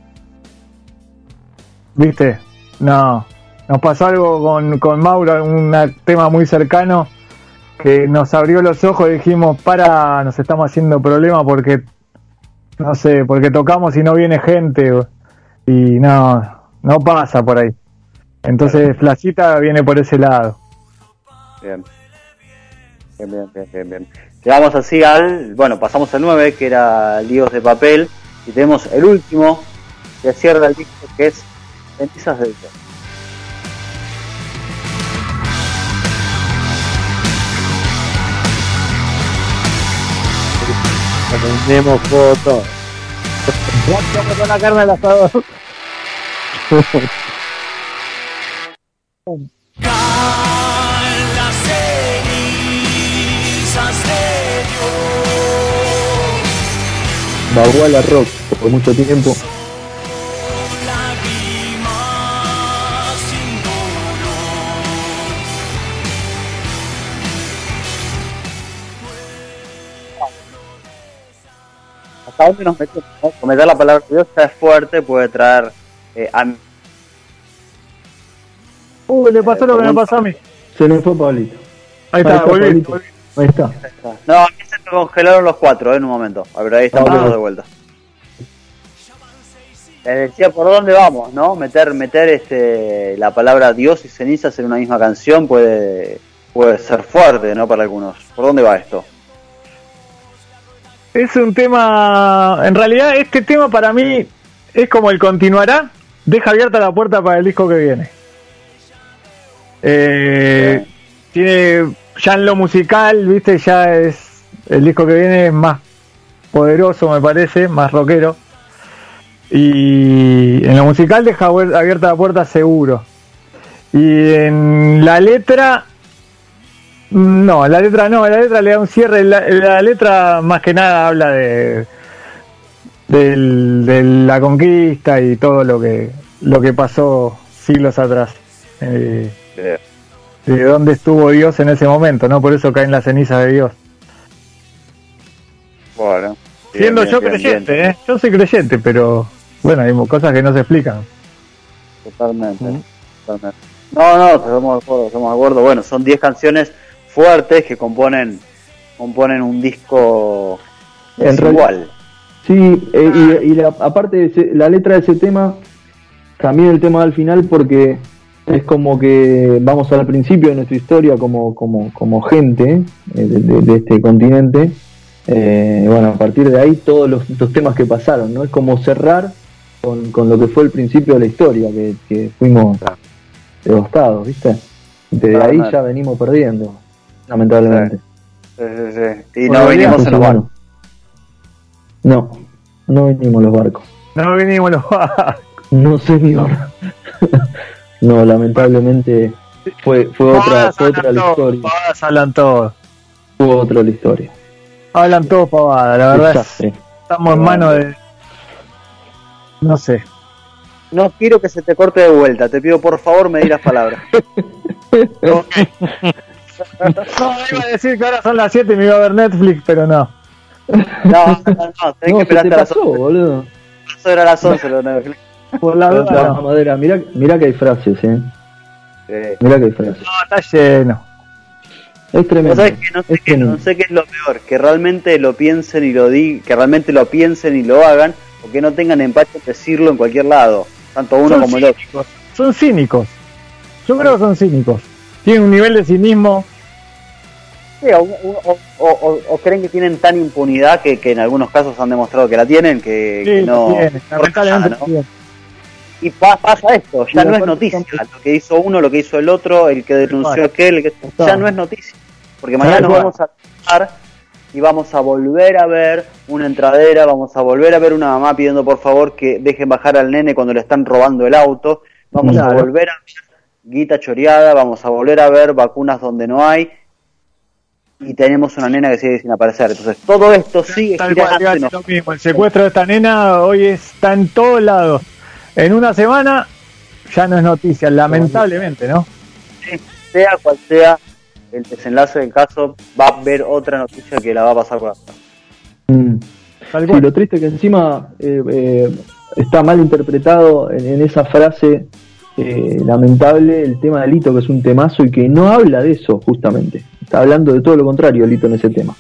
¿viste? No, nos pasó algo con, con Mauro, un tema muy cercano que nos abrió los ojos y dijimos, para, nos estamos haciendo problemas porque, no sé, porque tocamos y no viene gente y no, no pasa por ahí. Entonces Flacita viene por ese lado. Bien. Bien, bien, bien, bien, Llegamos así al, bueno, pasamos al 9, que era Líos de Papel, y tenemos el último que cierra el disco, que es Cenizas del Dios. Tenemos fotos. Con la carne al asador. Baguala Rock por mucho tiempo. Dónde nos metemos? Cometer la palabra Dios es fuerte, puede traer eh, a Uh, le pasó lo que me pasó a mí. Se le fue Pablito. Ahí está, Ahí está. No, a mí se me congelaron los cuatro eh, en un momento. A ver, ahí estamos ah. de vuelta. Les decía por dónde vamos, ¿no? Meter, meter este, la palabra Dios y cenizas en una misma canción puede, puede ser fuerte, ¿no? Para algunos. ¿Por dónde va esto? Es un tema, en realidad este tema para mí es como el continuará, deja abierta la puerta para el disco que viene. Eh, tiene ya en lo musical, viste, ya es el disco que viene es más poderoso, me parece, más rockero. Y en lo musical deja abierta la puerta seguro. Y en la letra, no, la letra no, la letra le da un cierre. La, letra más que nada habla de, de la conquista y todo lo que lo que pasó siglos atrás. Eh, de dónde estuvo Dios en ese momento, ¿no? Por eso caen las cenizas de Dios. Bueno. Siendo yo creyente, ¿eh? Yo soy creyente, pero bueno, hay cosas que no se explican. Totalmente, totalmente. No, no, estamos de acuerdo, estamos de acuerdo. Bueno, son 10 canciones fuertes que componen componen un disco igual. Sí, eh, y, y la, aparte de la letra de ese tema, también el tema al final porque es como que vamos al principio de nuestra historia como, como, como gente eh, de, este continente. Eh, bueno, a partir de ahí todos los, temas que pasaron, ¿no? Es como cerrar con, con, lo que fue el principio de la historia, que, fuimos devastados, ¿viste? Desde ahí ya venimos perdiendo, lamentablemente. Sí, sí, sí. Y no venimos en los barcos. No, no venimos los barcos. No venimos los barcos. No, señor. no, lamentablemente fue, fue otra, fue otra la historia. Pavadas hablan todo. Fue otra la historia. Hablan todo pavadas, la verdad. estamos en manos de. No sé. No quiero que se te corte de vuelta, te pido por favor me di las palabras. no, iba a decir que ahora son las 7 y me iba a ver Netflix, pero no. No, no, no, tenés que esperar hasta las 11. boludo. Eso era las 11, lo Netflix. Por la duda. Madera, mira, mira que hay frases, eh. Mira que hay frases. No, está lleno. Es tremendo. que no, sé qué, no sé qué es lo peor, que realmente lo piensen y lo di, que realmente lo piensen y lo hagan, o que no tengan empacho de decirlo en cualquier lado, tanto uno como el otro. Son cínicos. Yo creo que son cínicos. Tienen un nivel de cinismo. Sí, o, creen que tienen tan impunidad que, que, en algunos casos han demostrado que la tienen, que, que no. Tienen, y pasa esto, ya no es noticia lo que hizo uno, lo que hizo el otro, el que denunció aquel, ya no es noticia, porque mañana nos vamos a estar y vamos a volver a ver una entradera, vamos a volver a ver una mamá pidiendo por favor que dejen bajar al nene cuando le están robando el auto, vamos a volver a ver guita choreada, vamos a volver a ver vacunas donde no hay y tenemos una nena que sigue sin aparecer. Entonces todo esto sigue girando. El secuestro de esta nena hoy está en todos lados en una semana ya no es noticia, lamentablemente, ¿no? sea cual sea el desenlace del caso, va a haber otra noticia que la va a pasar por acá. Mm. Sí, lo triste que encima eh, eh, está mal interpretado en, esa frase eh, lamentable el tema del hito, que es un temazo y que no habla de eso justamente. Está hablando de todo lo contrario el hito en ese tema.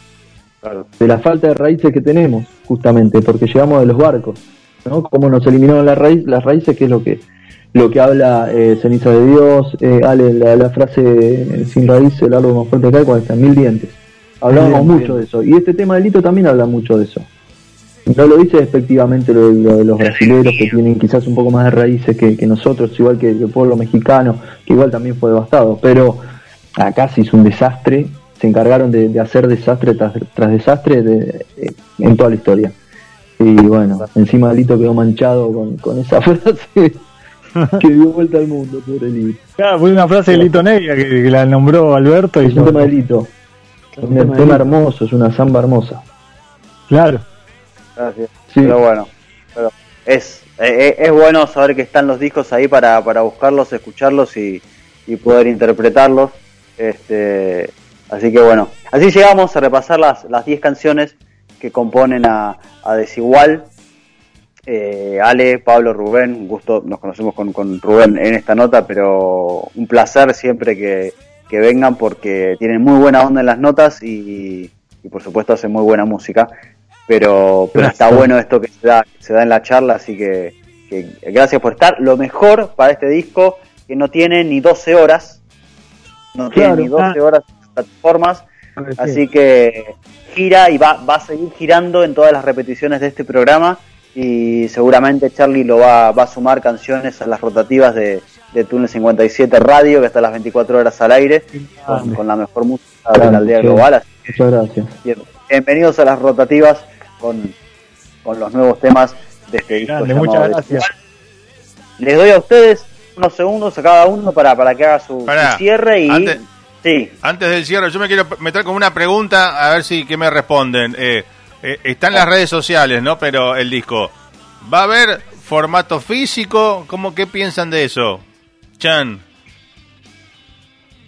De la falta de raíces que tenemos, justamente, porque llegamos de los barcos. ¿no? Cómo nos eliminaron la raíz, las raíces, que es lo que lo que habla eh, Ceniza de Dios, eh, Ale, la, frase eh, sin raíz, el árbol más fuerte que hay cuando están mil dientes. Hablábamos mucho de eso. Y este tema del hito también habla mucho de eso. No lo dice despectivamente lo, de los brasileños que tienen quizás un poco más de raíces que, nosotros, igual que, el pueblo mexicano, que igual también fue devastado. Pero acá se hizo un desastre, se encargaron de, hacer desastre tras, desastre de, en toda la historia. Y bueno, encima Lito quedó manchado con, con esa frase que dio vuelta al mundo, pobre Lito. Claro, fue una frase de Lito Negra que, la nombró Alberto. Y es un tema de Lito. Es un tema, hermoso, es una samba hermosa. Claro. Gracias. Pero bueno, pero es, eh, es, bueno saber que están los discos ahí para, para buscarlos, escucharlos y, y poder interpretarlos. Este, así que bueno, así llegamos a repasar las 10 canciones que componen a, Desigual. Eh, Ale, Pablo, Rubén, un gusto, nos conocemos con, con, Rubén en esta nota, pero un placer siempre que, vengan porque tienen muy buena onda en las notas y, por supuesto hacen muy buena música. Pero, pero está bueno esto que se da, se da en la charla, así que, gracias por estar. Lo mejor para este disco, que no tiene ni 12 horas, no tiene ni 12 horas en plataformas, así que gira y va, va a seguir girando en todas las repeticiones de este programa. Y seguramente Charlie lo va, va a sumar canciones a las rotativas de, de Túnel 57 Radio, que está a las 24 horas al aire, con, la mejor música de la aldea global. Muchas gracias. bienvenidos a las rotativas con, con los nuevos temas de este disco. muchas gracias. Les doy a ustedes unos segundos a cada uno para, para que haga su, cierre y... Antes del cierre, yo me quiero meter con una pregunta, a ver si que me responden. Eh, eh, está en las redes sociales, ¿no? Pero el disco, ¿va a haber formato físico? ¿Cómo qué piensan de eso? Chan.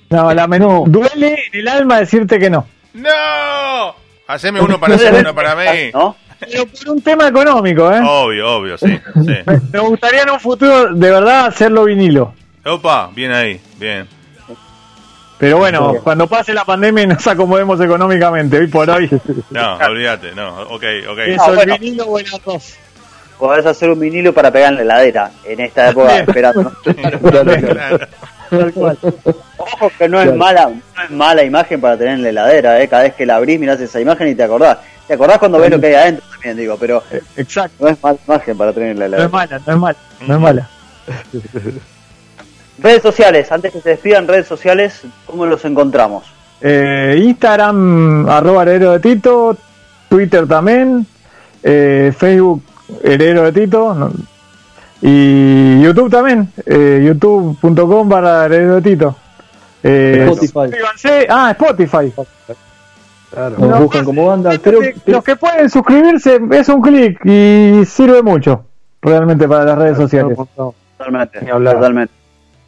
No, la menú. Duele en el alma decirte que no. ¡No! Haceme uno para hacer uno para mí. ¿No? Pero por un tema económico, ¿eh? Obvio, obvio, sí. sí. Me gustaría en un futuro, de verdad, hacerlo vinilo. Opa, bien ahí, bien. Pero bueno, cuando pase la pandemia y nos acomodemos económicamente, hoy por hoy. No, olvídate, no, ok, ok. Eso, el vinilo o el arroz. podés hacer un vinilo para pegar en la heladera en esta época esperando. Ojo que no es mala, no es mala imagen para tener en la heladera, ¿eh? cada vez que la abrís mirás esa imagen y te acordás. ¿Te acordás cuando ves lo que hay adentro también, digo? Pero eh, Exacto. no es mala imagen para tener en la heladera. No es mala, no es mala, no es mala. redes sociales, antes que se despidan, redes sociales, ¿cómo los encontramos? Eh, Instagram, arroba heredero de Tito, Twitter también, eh, Facebook, heredero de Tito, y YouTube también, eh, youtube.com para heredero de Tito. Eh, Spotify. Ah, Spotify. Claro, nos buscan como banda. Los que pueden suscribirse es un clic y sirve mucho realmente para las redes sociales. Totalmente, totalmente.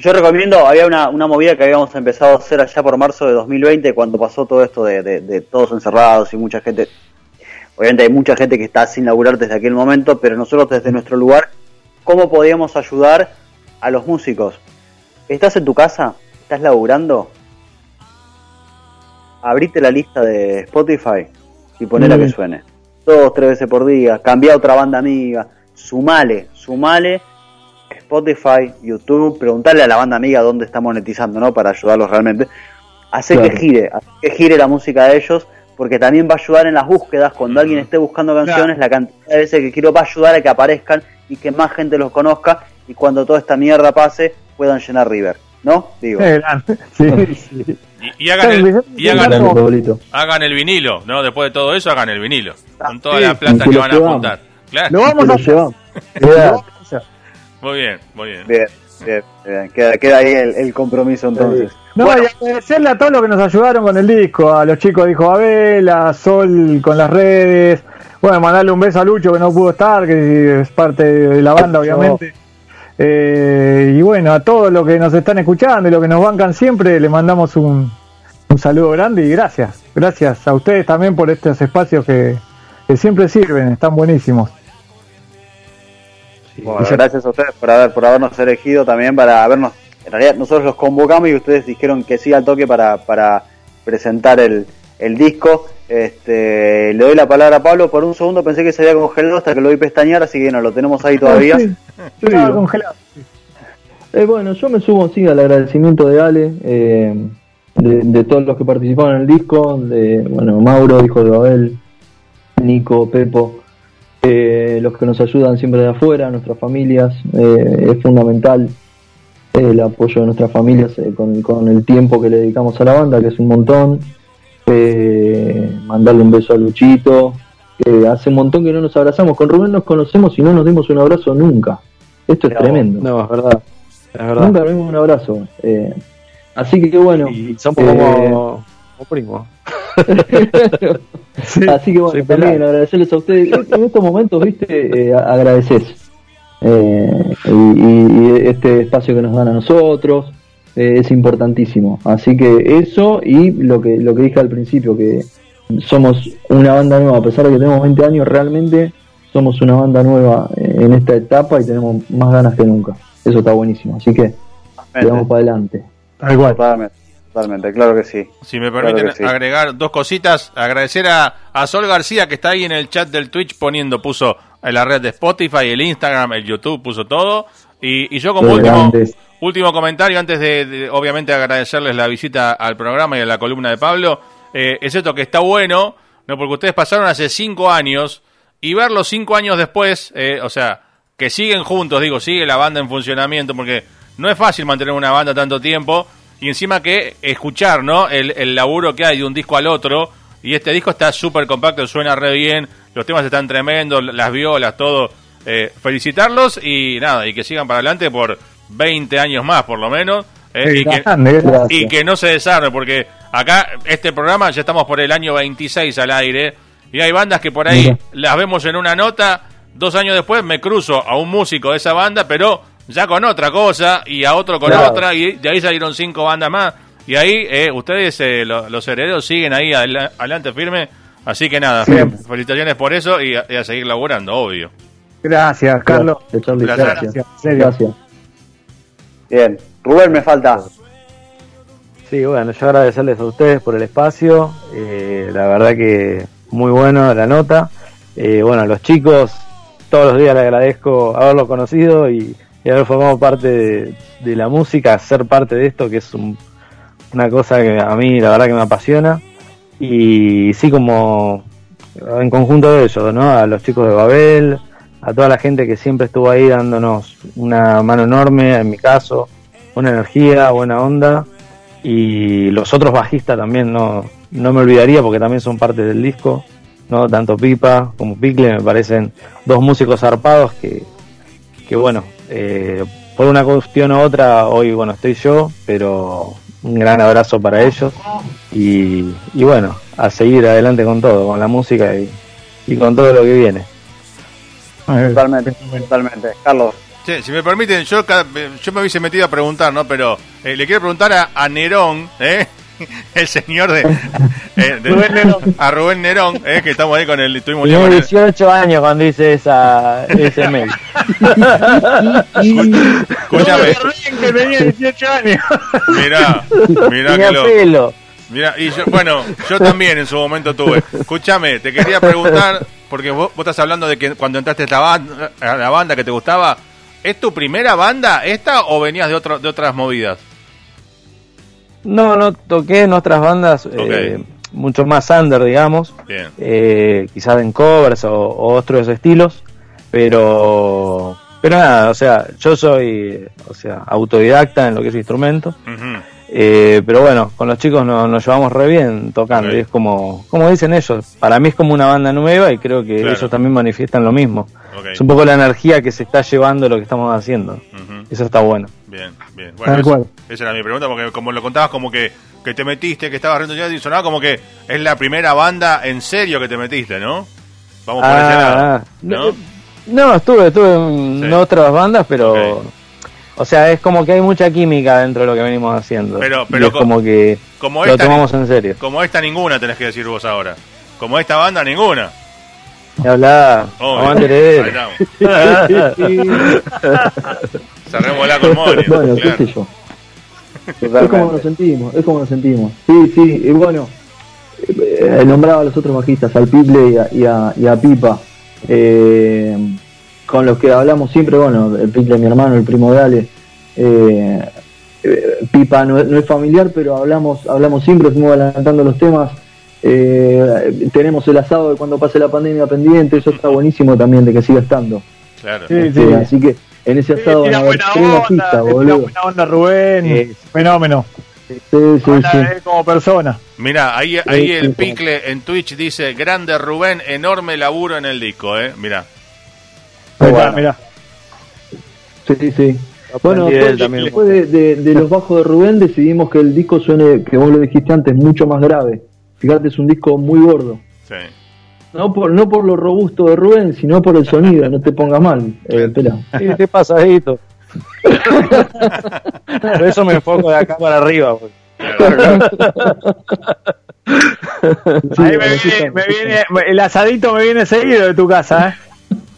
Yo recomiendo, había una, una movida que habíamos empezado a hacer allá por marzo de 2020, cuando pasó todo esto de, de, todos encerrados y mucha gente. Obviamente hay mucha gente que está sin laburar desde aquel momento, pero nosotros desde nuestro lugar, ¿cómo podíamos ayudar a los músicos? ¿Estás en tu casa? ¿Estás laburando? Abrite la lista de Spotify y ponela que suene. Dos, tres veces por día. Cambia otra banda amiga. Sumale, sumale Spotify, YouTube, preguntarle a la banda amiga dónde está monetizando, ¿no? Para ayudarlos realmente. Hace que gire, hace que gire la música de ellos, porque también va a ayudar en las búsquedas. Cuando alguien esté buscando canciones, la cantidad de veces que quiero va a ayudar a que aparezcan y que más gente los conozca. Y cuando toda esta mierda pase, puedan llenar River, ¿no? Digo. Y, hagan, el, y hagan, el, hagan, el, vinilo, ¿no? Después de todo eso, hagan el vinilo. Con toda la plata que van a apuntar. Claro. Lo vamos a llevar. Muy bien, muy bien. Bien, bien, Queda, queda ahí el, compromiso entonces. No, y agradecerle a todos los que nos ayudaron con el disco, a los chicos de Hijo Abel, a Sol con las redes. Bueno, mandarle un beso a Lucho que no pudo estar, que es parte de la banda, obviamente. Eh, y bueno, a todos los que nos están escuchando y los que nos bancan siempre, le mandamos un, un saludo grande y gracias. Gracias a ustedes también por estos espacios que, que siempre sirven, están buenísimos gracias a ustedes por haber por habernos elegido también para habernos. En realidad nosotros los convocamos y ustedes dijeron que sí al toque para, para presentar el, el disco. Este, le doy la palabra a Pablo. Por un segundo pensé que se había congelado hasta que lo vi pestañear, así que no lo tenemos ahí todavía. congelado. Eh, bueno, yo me sumo sí al agradecimiento de Ale, eh, de, todos los que participaron en el disco, de bueno Mauro, hijo de Babel, Nico, Pepo, eh, los que nos ayudan siempre de afuera, nuestras familias, eh, es fundamental el apoyo de nuestras familias eh, con, el tiempo que le dedicamos a la banda, que es un montón. Mandarle un beso a Luchito, hace un montón que no nos abrazamos. Con Rubén nos conocemos y no nos dimos un abrazo nunca. Esto es tremendo. No, es verdad. Nunca nos dimos un abrazo. así que bueno. Y somos como primo. Así que bueno, también agradecerles a ustedes. En estos momentos, viste, eh, agradeces. Eh, y, este espacio que nos dan a nosotros eh, es importantísimo. Así que eso y lo que, lo que dije al principio, que somos una banda nueva, a pesar de que tenemos 20 años, realmente somos una banda nueva en esta etapa y tenemos más ganas que nunca. Eso está buenísimo. Así que vamos para adelante. Igual. Totalmente, claro que sí. Si me permiten agregar dos cositas, agradecer a, a, Sol García que está ahí en el chat del Twitch poniendo, puso en la red de Spotify, el Instagram, el YouTube, puso todo. Y, y yo como último, último comentario, antes de, obviamente agradecerles la visita al programa y a la columna de Pablo, eh, es esto que está bueno, no porque ustedes pasaron hace cinco años y verlos cinco años después, eh, o sea, que siguen juntos, digo, sigue la banda en funcionamiento, porque no es fácil mantener una banda tanto tiempo y encima que escuchar, ¿no? El, el laburo que hay de un disco al otro. Y este disco está súper compacto, suena re bien, los temas están tremendos, las violas, todo. Eh, felicitarlos y nada, y que sigan para adelante por 20 años más, por lo menos. Eh, y, que, y, que, no se desarme, porque acá este programa ya estamos por el año 26 al aire. Y hay bandas que por ahí las vemos en una nota. Dos años después me cruzo a un músico de esa banda, pero ya con otra cosa y a otro con otra y de ahí salieron cinco bandas más y ahí eh, ustedes eh, los herederos siguen ahí adelante firme así que nada felicitaciones por eso y a, seguir laburando obvio gracias Carlos gracias. Gracias. Bien Rubén me falta sí bueno yo agradecerles a ustedes por el espacio eh, la verdad que muy bueno la nota bueno los chicos todos los días le agradezco haberlo conocido y, haber formado parte de, la música, ser parte de esto, que es una cosa que a mí la verdad que me apasiona. Y sí, como en conjunto de ellos, ¿no? A los chicos de Babel, a toda la gente que siempre estuvo ahí dándonos una mano enorme, en mi caso, buena energía, buena onda. Y los otros bajistas también no, no me olvidaría porque también son parte del disco, ¿no? Tanto Pipa como Picle me parecen dos músicos zarpados que, que bueno, eh, por una cuestión u otra, hoy bueno estoy yo, pero un gran abrazo para ellos y, y bueno, a seguir adelante con todo, con la música y, y con todo lo que viene. Totalmente, totalmente. Carlos. Sí, si me permiten, yo, yo me hubiese metido a preguntar, ¿no? Pero eh, le quiero preguntar a, a Nerón, ¿eh? el señor de, eh, Rubén Nerón. a Rubén Nerón, eh, que estamos ahí con el estuvimos Tengo 18 años cuando hice esa, ese mail. Escúchame. que tenía 18 años. Mirá, mirá que lo... pelo. Mira, y yo, bueno, yo también en su momento tuve. Escúchame, te quería preguntar, porque vos, vos, estás hablando de que cuando entraste a, esta banda, a la banda que te gustaba, ¿es tu primera banda esta o venías de, otro, de otras movidas? No, no toqué en otras bandas eh, mucho más under, digamos. Eh, quizás en covers o, otros estilos. Pero, pero nada, o sea, yo soy o sea, autodidacta en lo que es instrumento. Eh, pero bueno, con los chicos nos, llevamos re bien tocando. Y es como, como dicen ellos, para mí es como una banda nueva y creo que ellos también manifiestan lo mismo. Es un poco la energía que se está llevando lo que estamos haciendo. Eso está bueno. Bien, bien. Bueno, esa era mi pregunta, porque como lo contabas, como que, que te metiste, que estabas riendo ya y sonaba como que es la primera banda en serio que te metiste, ¿no? Vamos por ese lado. Ah, ¿no? ¿no? estuve, estuve en otras bandas, pero. O sea, es como que hay mucha química dentro de lo que venimos haciendo. Pero, pero es como que como lo tomamos en serio. Como esta ninguna tenés que decir vos ahora. Como esta banda ninguna. Y habla, Cerremos la con Bueno, qué sé yo. Es como nos sentimos, es como nos sentimos. Sí, sí, y bueno, eh, nombraba a los otros bajistas, al Piple y a, y a, Pipa. Eh, con los que hablamos siempre, bueno, el Piple mi hermano, el primo de Ale, eh, Pipa no, es familiar, pero hablamos, hablamos siempre, fuimos adelantando los temas. Eh, tenemos el asado de cuando pase la pandemia pendiente, eso está buenísimo también de que siga estando. Claro. Este, así que en ese asado van a buena onda, buena onda Rubén, fenómeno. Sí, sí, sí. como persona. Mira, ahí, ahí el picle en Twitch dice, grande Rubén, enorme laburo en el disco, eh. Mira. Mira, Sí, sí. Bueno, después, de, de, los bajos de Rubén decidimos que el disco suene, que vos lo dijiste antes, mucho más grave. Fíjate, es un disco muy gordo. Sí. No por, no por lo robusto de Rubén, sino por el sonido, no te pongas mal, eh, pela. ¿Qué pasa, Edito? Por eso me enfoco de acá para arriba. Pues. Ahí me viene, me viene, el asadito me viene seguido de tu casa, ¿eh?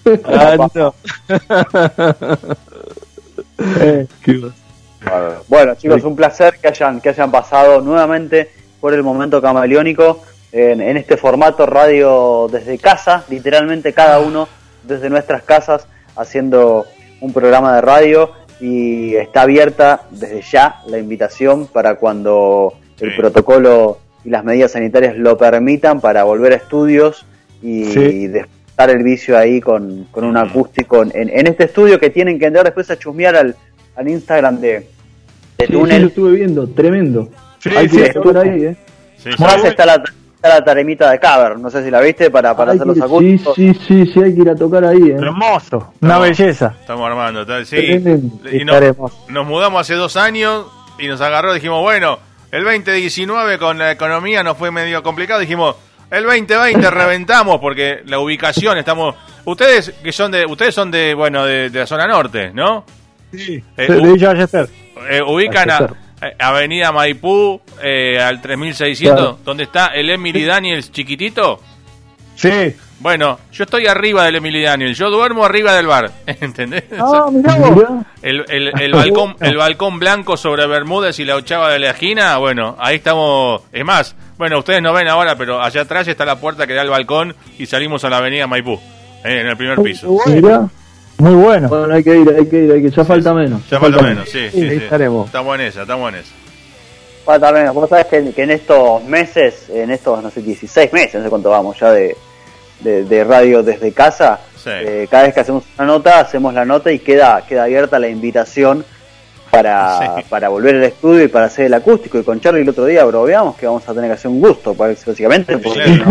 bueno, chicos, un placer que hayan, que hayan pasado nuevamente por el momento camaleónico en, este formato radio desde casa, literalmente cada uno desde nuestras casas haciendo un programa de radio y está abierta desde ya la invitación para cuando el protocolo y las medidas sanitarias lo permitan para volver a estudios y, sí dar el vicio ahí con, un acústico en, este estudio que tienen que entrar después a chusmear al, al Instagram de, de Túnel. Sí, lo estuve viendo, tremendo. Sí, Hay sí, ahí, ¿eh? Sí, está la, está la taremita de cover, no sé si la viste para, para hacer los acústicos. Sí, sí, sí, hay que ir a tocar ahí. ¿eh? Hermoso, una belleza. Estamos armando, sí. Y nos mudamos hace dos años y nos agarró, dijimos, bueno, el 2019 con la economía nos fue medio complicado, dijimos el 2020 reventamos porque la ubicación estamos. Ustedes que son de, ustedes son de, bueno, de, la zona norte, ¿no? Sí. Eh, de eh, ubican a, eh, Avenida Maipú eh, al 3600, donde está el Emily Daniels chiquitito. Sí. Bueno, yo estoy arriba del Emily Daniels, yo duermo arriba del bar, ¿entendés? Ah, el, el, el, balcón, el balcón blanco sobre Bermúdez y la ochava de la esquina, bueno, ahí estamos. Es más, bueno, ustedes no ven ahora, pero allá atrás está la puerta que da al balcón y salimos a la avenida Maipú. en el primer piso. Muy bueno. Bueno, hay que ir, hay que ir, hay que, ya falta menos. Ya, falta, menos, sí, sí, sí, estaremos. Estamos en esa, estamos en esa. Falta menos. Vos sabés que, que, en estos meses, en estos, no sé, 16 meses, no sé cuánto vamos ya de, de, radio desde casa, eh, cada vez que hacemos una nota, hacemos la nota y queda, queda abierta la invitación para, para volver al estudio y para hacer el acústico. Y con Charlie el otro día bromeamos que vamos a tener que hacer un gusto, básicamente, porque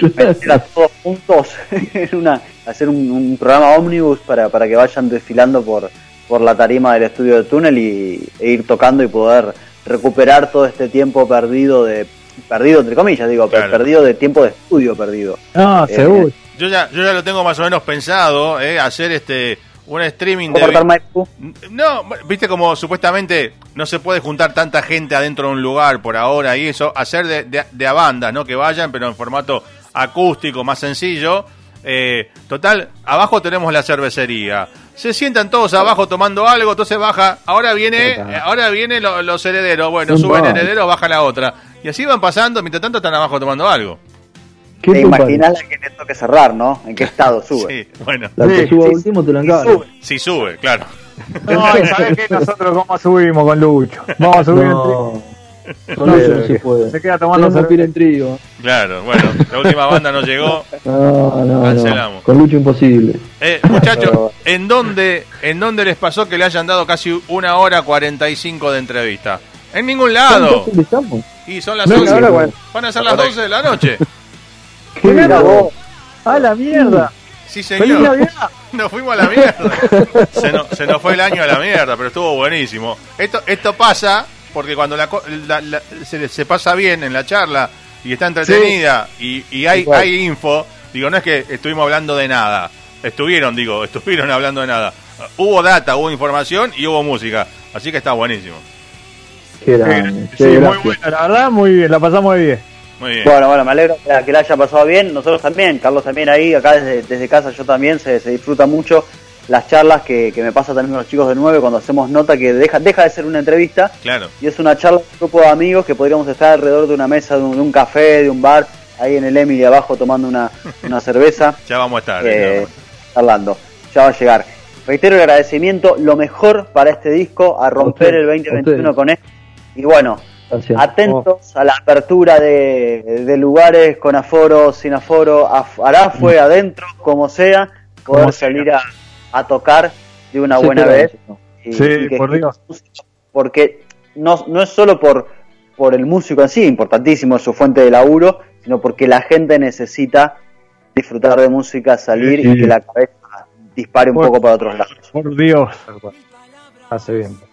meter a todos juntos en una, hacer un, programa ómnibus para, para que vayan desfilando por, por la tarima del estudio de túnel y, e ir tocando y poder recuperar todo este tiempo perdido de perdido entre comillas digo perdido de tiempo de estudio perdido. Ah eh, seguro. Yo ya yo ya lo tengo más o menos pensado eh, hacer este un streaming de no viste como supuestamente no se puede juntar tanta gente adentro de un lugar por ahora y eso hacer de, de, de a banda no que vayan pero en formato acústico más sencillo eh, total, abajo tenemos la cervecería. Se sientan todos abajo tomando algo, entonces baja. Ahora viene, ahora viene los herederos. Bueno, suben herederos, baja la otra. Y así van pasando, mientras tanto están abajo tomando algo. ¿Te imaginas la que le toque cerrar, no? ¿En qué estado sube? sí, bueno. La que sube último te la sube. Sí, sube, claro. No, ¿sabes qué? Nosotros cómo subimos con Lucho. Vamos a subir con Lucho no se puede. Se queda tomando en trigo. Claro, bueno, la última banda no llegó. No, no, Cancelamos. Con Lucho imposible. Eh, muchachos, ¿en dónde, ¿en dónde les pasó que le hayan dado casi una hora 45 de entrevista? En ningún lado. Y son las 11. Van a ser las 12 de la noche. ¿Qué ¡A la mierda! Sí, señor. Nos fuimos a la mierda. Se nos, se nos fue el año a la mierda, pero estuvo buenísimo. Esto, esto pasa porque cuando la, se, se, pasa bien en la charla y está entretenida y, y hay, hay info, digo, no es que estuvimos hablando de nada. Estuvieron, digo, estuvieron hablando de nada. Hubo data, hubo información y hubo música. Así que está buenísimo. Qué sí, muy buena, la verdad, muy bien, la pasamos muy bien. Muy bien. Bueno, bueno, me alegro que la haya pasado bien. Nosotros también, Carlos también ahí, acá desde, desde casa yo también, se, se disfruta mucho las charlas que, me pasa también con los chicos de 9 cuando hacemos nota que deja, deja de ser una entrevista claro. y es una charla de un grupo de amigos que podríamos estar alrededor de una mesa, de un, café, de un bar, ahí en el Emily abajo tomando una, una cerveza. ya vamos a estar. Eh, charlando, ya va a llegar. Reitero el agradecimiento, lo mejor para este disco, a romper el 2021 con él. Y bueno, atentos a la apertura de, de, lugares con aforo, sin aforo, hará fue mm. adentro, como sea, poder salir a a tocar de una buena vez. sí, por Dios. Porque no, no es solo por, por el músico en sí, importantísimo su fuente de laburo, sino porque la gente necesita disfrutar de música, salir y que la cabeza dispare un poco para otros lados. Por Dios. Hace bien.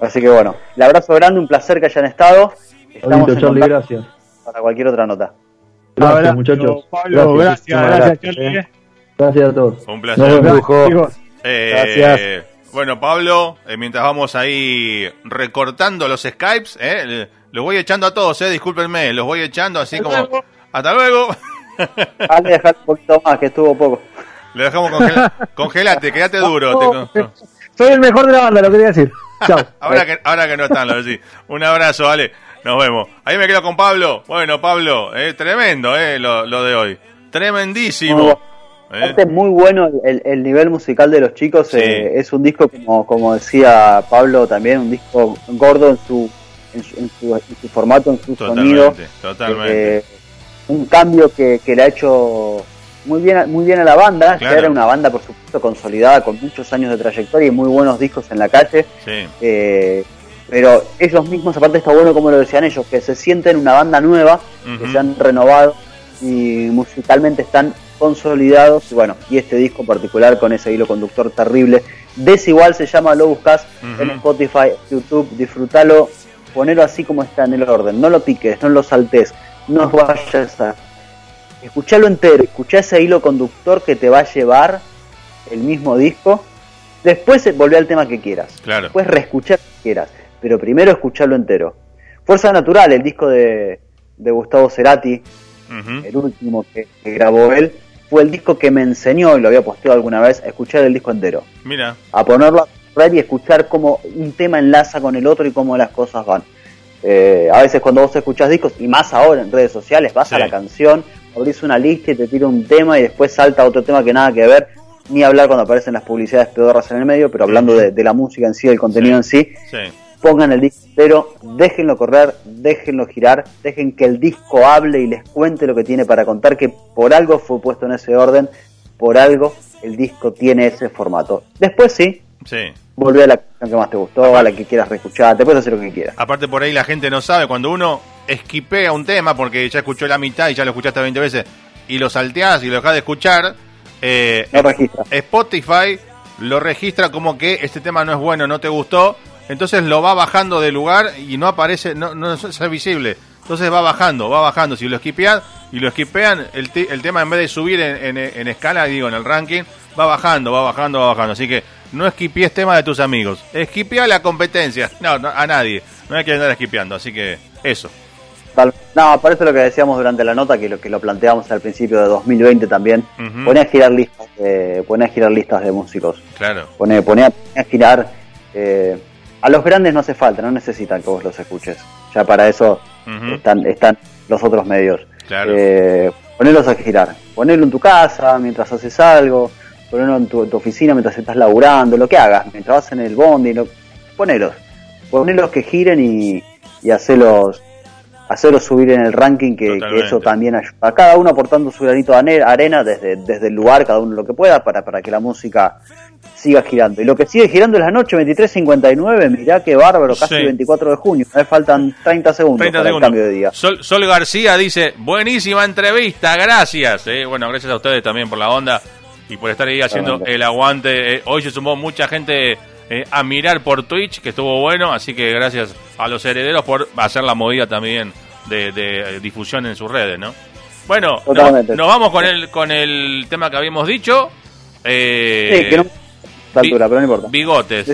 Así que bueno, el abrazo grande, un placer que hayan estado. Estamos Charlie, gracias. Para cualquier otra nota. Gracias, muchachos. Pablo, gracias, gracias, Charlie. Gracias a todos. Un placer. Eh, Gracias. Bueno, Pablo, eh, mientras vamos ahí recortando los Skypes, eh, los voy echando a todos, eh, discúlpenme, los voy echando así como... Hasta luego. Dale, dejar un poquito más, que estuvo poco. Le dejamos congelate, quédate duro. Soy el mejor de la banda, lo quería decir. Chao. ahora, que, ahora que no están, lo decís. Un abrazo, vale. Nos vemos. Ahí me quedo con Pablo. Bueno, Pablo, eh, tremendo eh, lo, lo de hoy. Tremendísimo. Es muy bueno el, nivel musical de los chicos. Eh, es un disco, como, como decía Pablo, también un disco gordo en su, en su, formato, en su sonido. Totalmente. Eh, un cambio que, le ha hecho muy bien, muy bien a la banda. Ya era una banda, por supuesto, consolidada, con muchos años de trayectoria y muy buenos discos en la calle. Eh, pero ellos mismos, aparte está bueno como lo decían ellos, que se sienten una banda nueva, que se han renovado y musicalmente están consolidados. Y bueno, y este disco en particular con ese hilo conductor terrible. Desigual se llama, lo buscas en Spotify, YouTube, disfrútalo, ponelo así como está en el orden. No lo piques, no lo saltes, no vayas a. Escuchalo entero, escucha ese hilo conductor que te va a llevar el mismo disco. Después volvé al tema que quieras. Claro. Después reescuchar que quieras. Pero primero escucharlo entero. Fuerza Natural, el disco de, de Gustavo Cerati, el último que, grabó él, fue el disco que me enseñó, y lo había posteado alguna vez, a escuchar el disco entero. Mira. A ponerlo a y escuchar cómo un tema enlaza con el otro y cómo las cosas van. Eh, a veces cuando vos escuchás discos, y más ahora en redes sociales, vas a la canción, abrís una lista y te tira un tema y después salta otro tema que nada que ver, ni hablar cuando aparecen las publicidades pedorras en el medio, pero hablando de, la música en sí, del contenido en sí, pongan el disco entero, déjenlo correr, déjenlo girar, dejen que el disco hable y les cuente lo que tiene para contar, que por algo fue puesto en ese orden, por algo el disco tiene ese formato. Después sí, sí. Volvé a la canción que más te gustó, a la que quieras reescuchar, te puedes hacer lo que quieras. Aparte por ahí la gente no sabe, cuando uno esquipea un tema porque ya escuchó la mitad y ya lo escuchaste 20 veces y lo salteás y lo dejas de escuchar, eh, Spotify lo registra como que este tema no es bueno, no te gustó, entonces lo va bajando de lugar y no aparece, no, no es visible. Entonces va bajando, va bajando. Si lo esquipean y lo esquipean, el, el tema en vez de subir en, en, escala, digo, en el ranking, va bajando, va bajando, va bajando. Así que no esquipees tema de tus amigos. Esquipea la competencia. No, a nadie. No hay que andar esquipeando. Así que eso. No, parece lo que decíamos durante la nota, que lo que lo planteamos al principio de 2020 también. Pone a girar listas de, a girar listas de músicos. Claro. Pone, pone, a, girar. Eh, a los grandes no hace falta, no necesitan que vos los escuches. Ya para eso están, están los otros medios. Claro. Eh, ponerlos a girar. Ponerlo en tu casa mientras haces algo. Ponerlo en tu, oficina mientras estás laburando. Lo que hagas. Mientras vas en el bondi. Lo, ponelos. Ponelos que giren y, y hacelos hacerlo subir en el ranking, que, eso también ayuda. A cada uno aportando su granito de arena desde, desde el lugar, cada uno lo que pueda, para, para que la música siga girando. Y lo que sigue girando es la noche 23.59, mirá qué bárbaro, casi 24 de junio. Me faltan 30 segundos para el cambio de día. Sol, Sol, García dice, buenísima entrevista, gracias. Eh, bueno, gracias a ustedes también por la onda y por estar ahí haciendo el aguante. Eh, hoy se sumó mucha gente eh, a mirar por Twitch, que estuvo bueno, así que gracias a los herederos por hacer la movida también de, difusión en sus redes, ¿no? Bueno, nos, vamos con el, con el tema que habíamos dicho. Eh, sí, que no altura, pero no importa. Bigotes.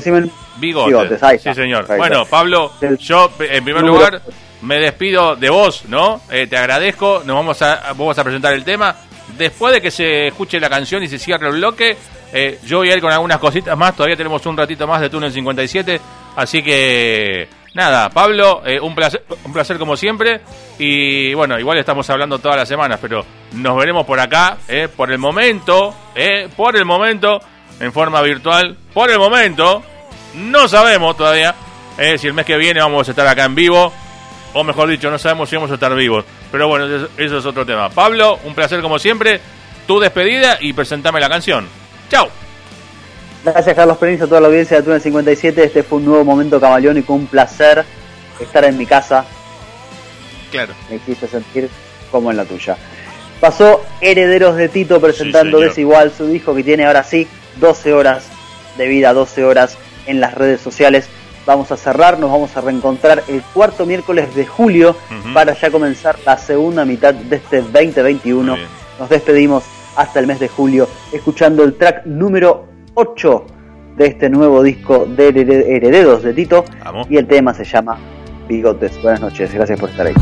bigotes. sí, señor. bueno, Pablo, yo en primer lugar me despido de vos, ¿no? Eh, te agradezco. Nos vamos a, vamos a presentar el tema. Después de que se escuche la canción y se cierre el bloque, eh, yo voy a ir con algunas cositas más. Todavía tenemos un ratito más de Túnel 57. Así que, nada, Pablo, eh, un, placer, un placer como siempre. Y bueno, igual estamos hablando todas las semanas, pero nos veremos por acá, eh, por el momento, por el momento, en forma virtual. Por el momento, no sabemos todavía si el mes que viene vamos a estar acá en vivo. O mejor dicho, no sabemos si vamos a estar vivos. Pero bueno, eso es otro tema. Pablo, un placer como siempre. Tu despedida y presentame la canción. Chao. Gracias Carlos Perín, a toda la audiencia de Tuna 57. Este fue un nuevo momento camaleónico, un placer estar en mi casa. Claro. Me hiciste sentir como en la tuya. Pasó Herederos de Tito presentando Desigual, su disco que tiene ahora sí 12 horas de vida, 12 horas en las redes sociales. Vamos a cerrar, nos vamos a reencontrar el cuarto miércoles de julio para ya comenzar la segunda mitad de este 2021. Nos despedimos hasta el mes de julio, escuchando el track número 8 de este nuevo disco de Herederos de Tito. Y el tema se llama Bigotes. Buenas noches, gracias por estar ahí.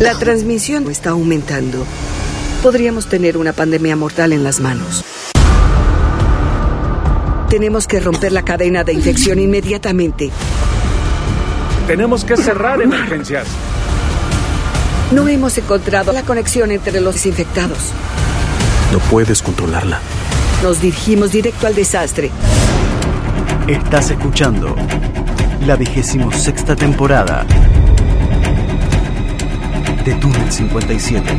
La transmisión está aumentando. Podríamos tener una pandemia mortal en las manos. Tenemos que romper la cadena de infección inmediatamente. Tenemos que cerrar emergencias. No hemos encontrado la conexión entre los desinfectados. No puedes controlarla. Nos dirigimos directo al desastre. Estás escuchando la vigésimo sexta temporada de Túnel 57.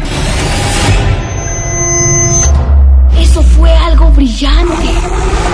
Eso fue algo brillante.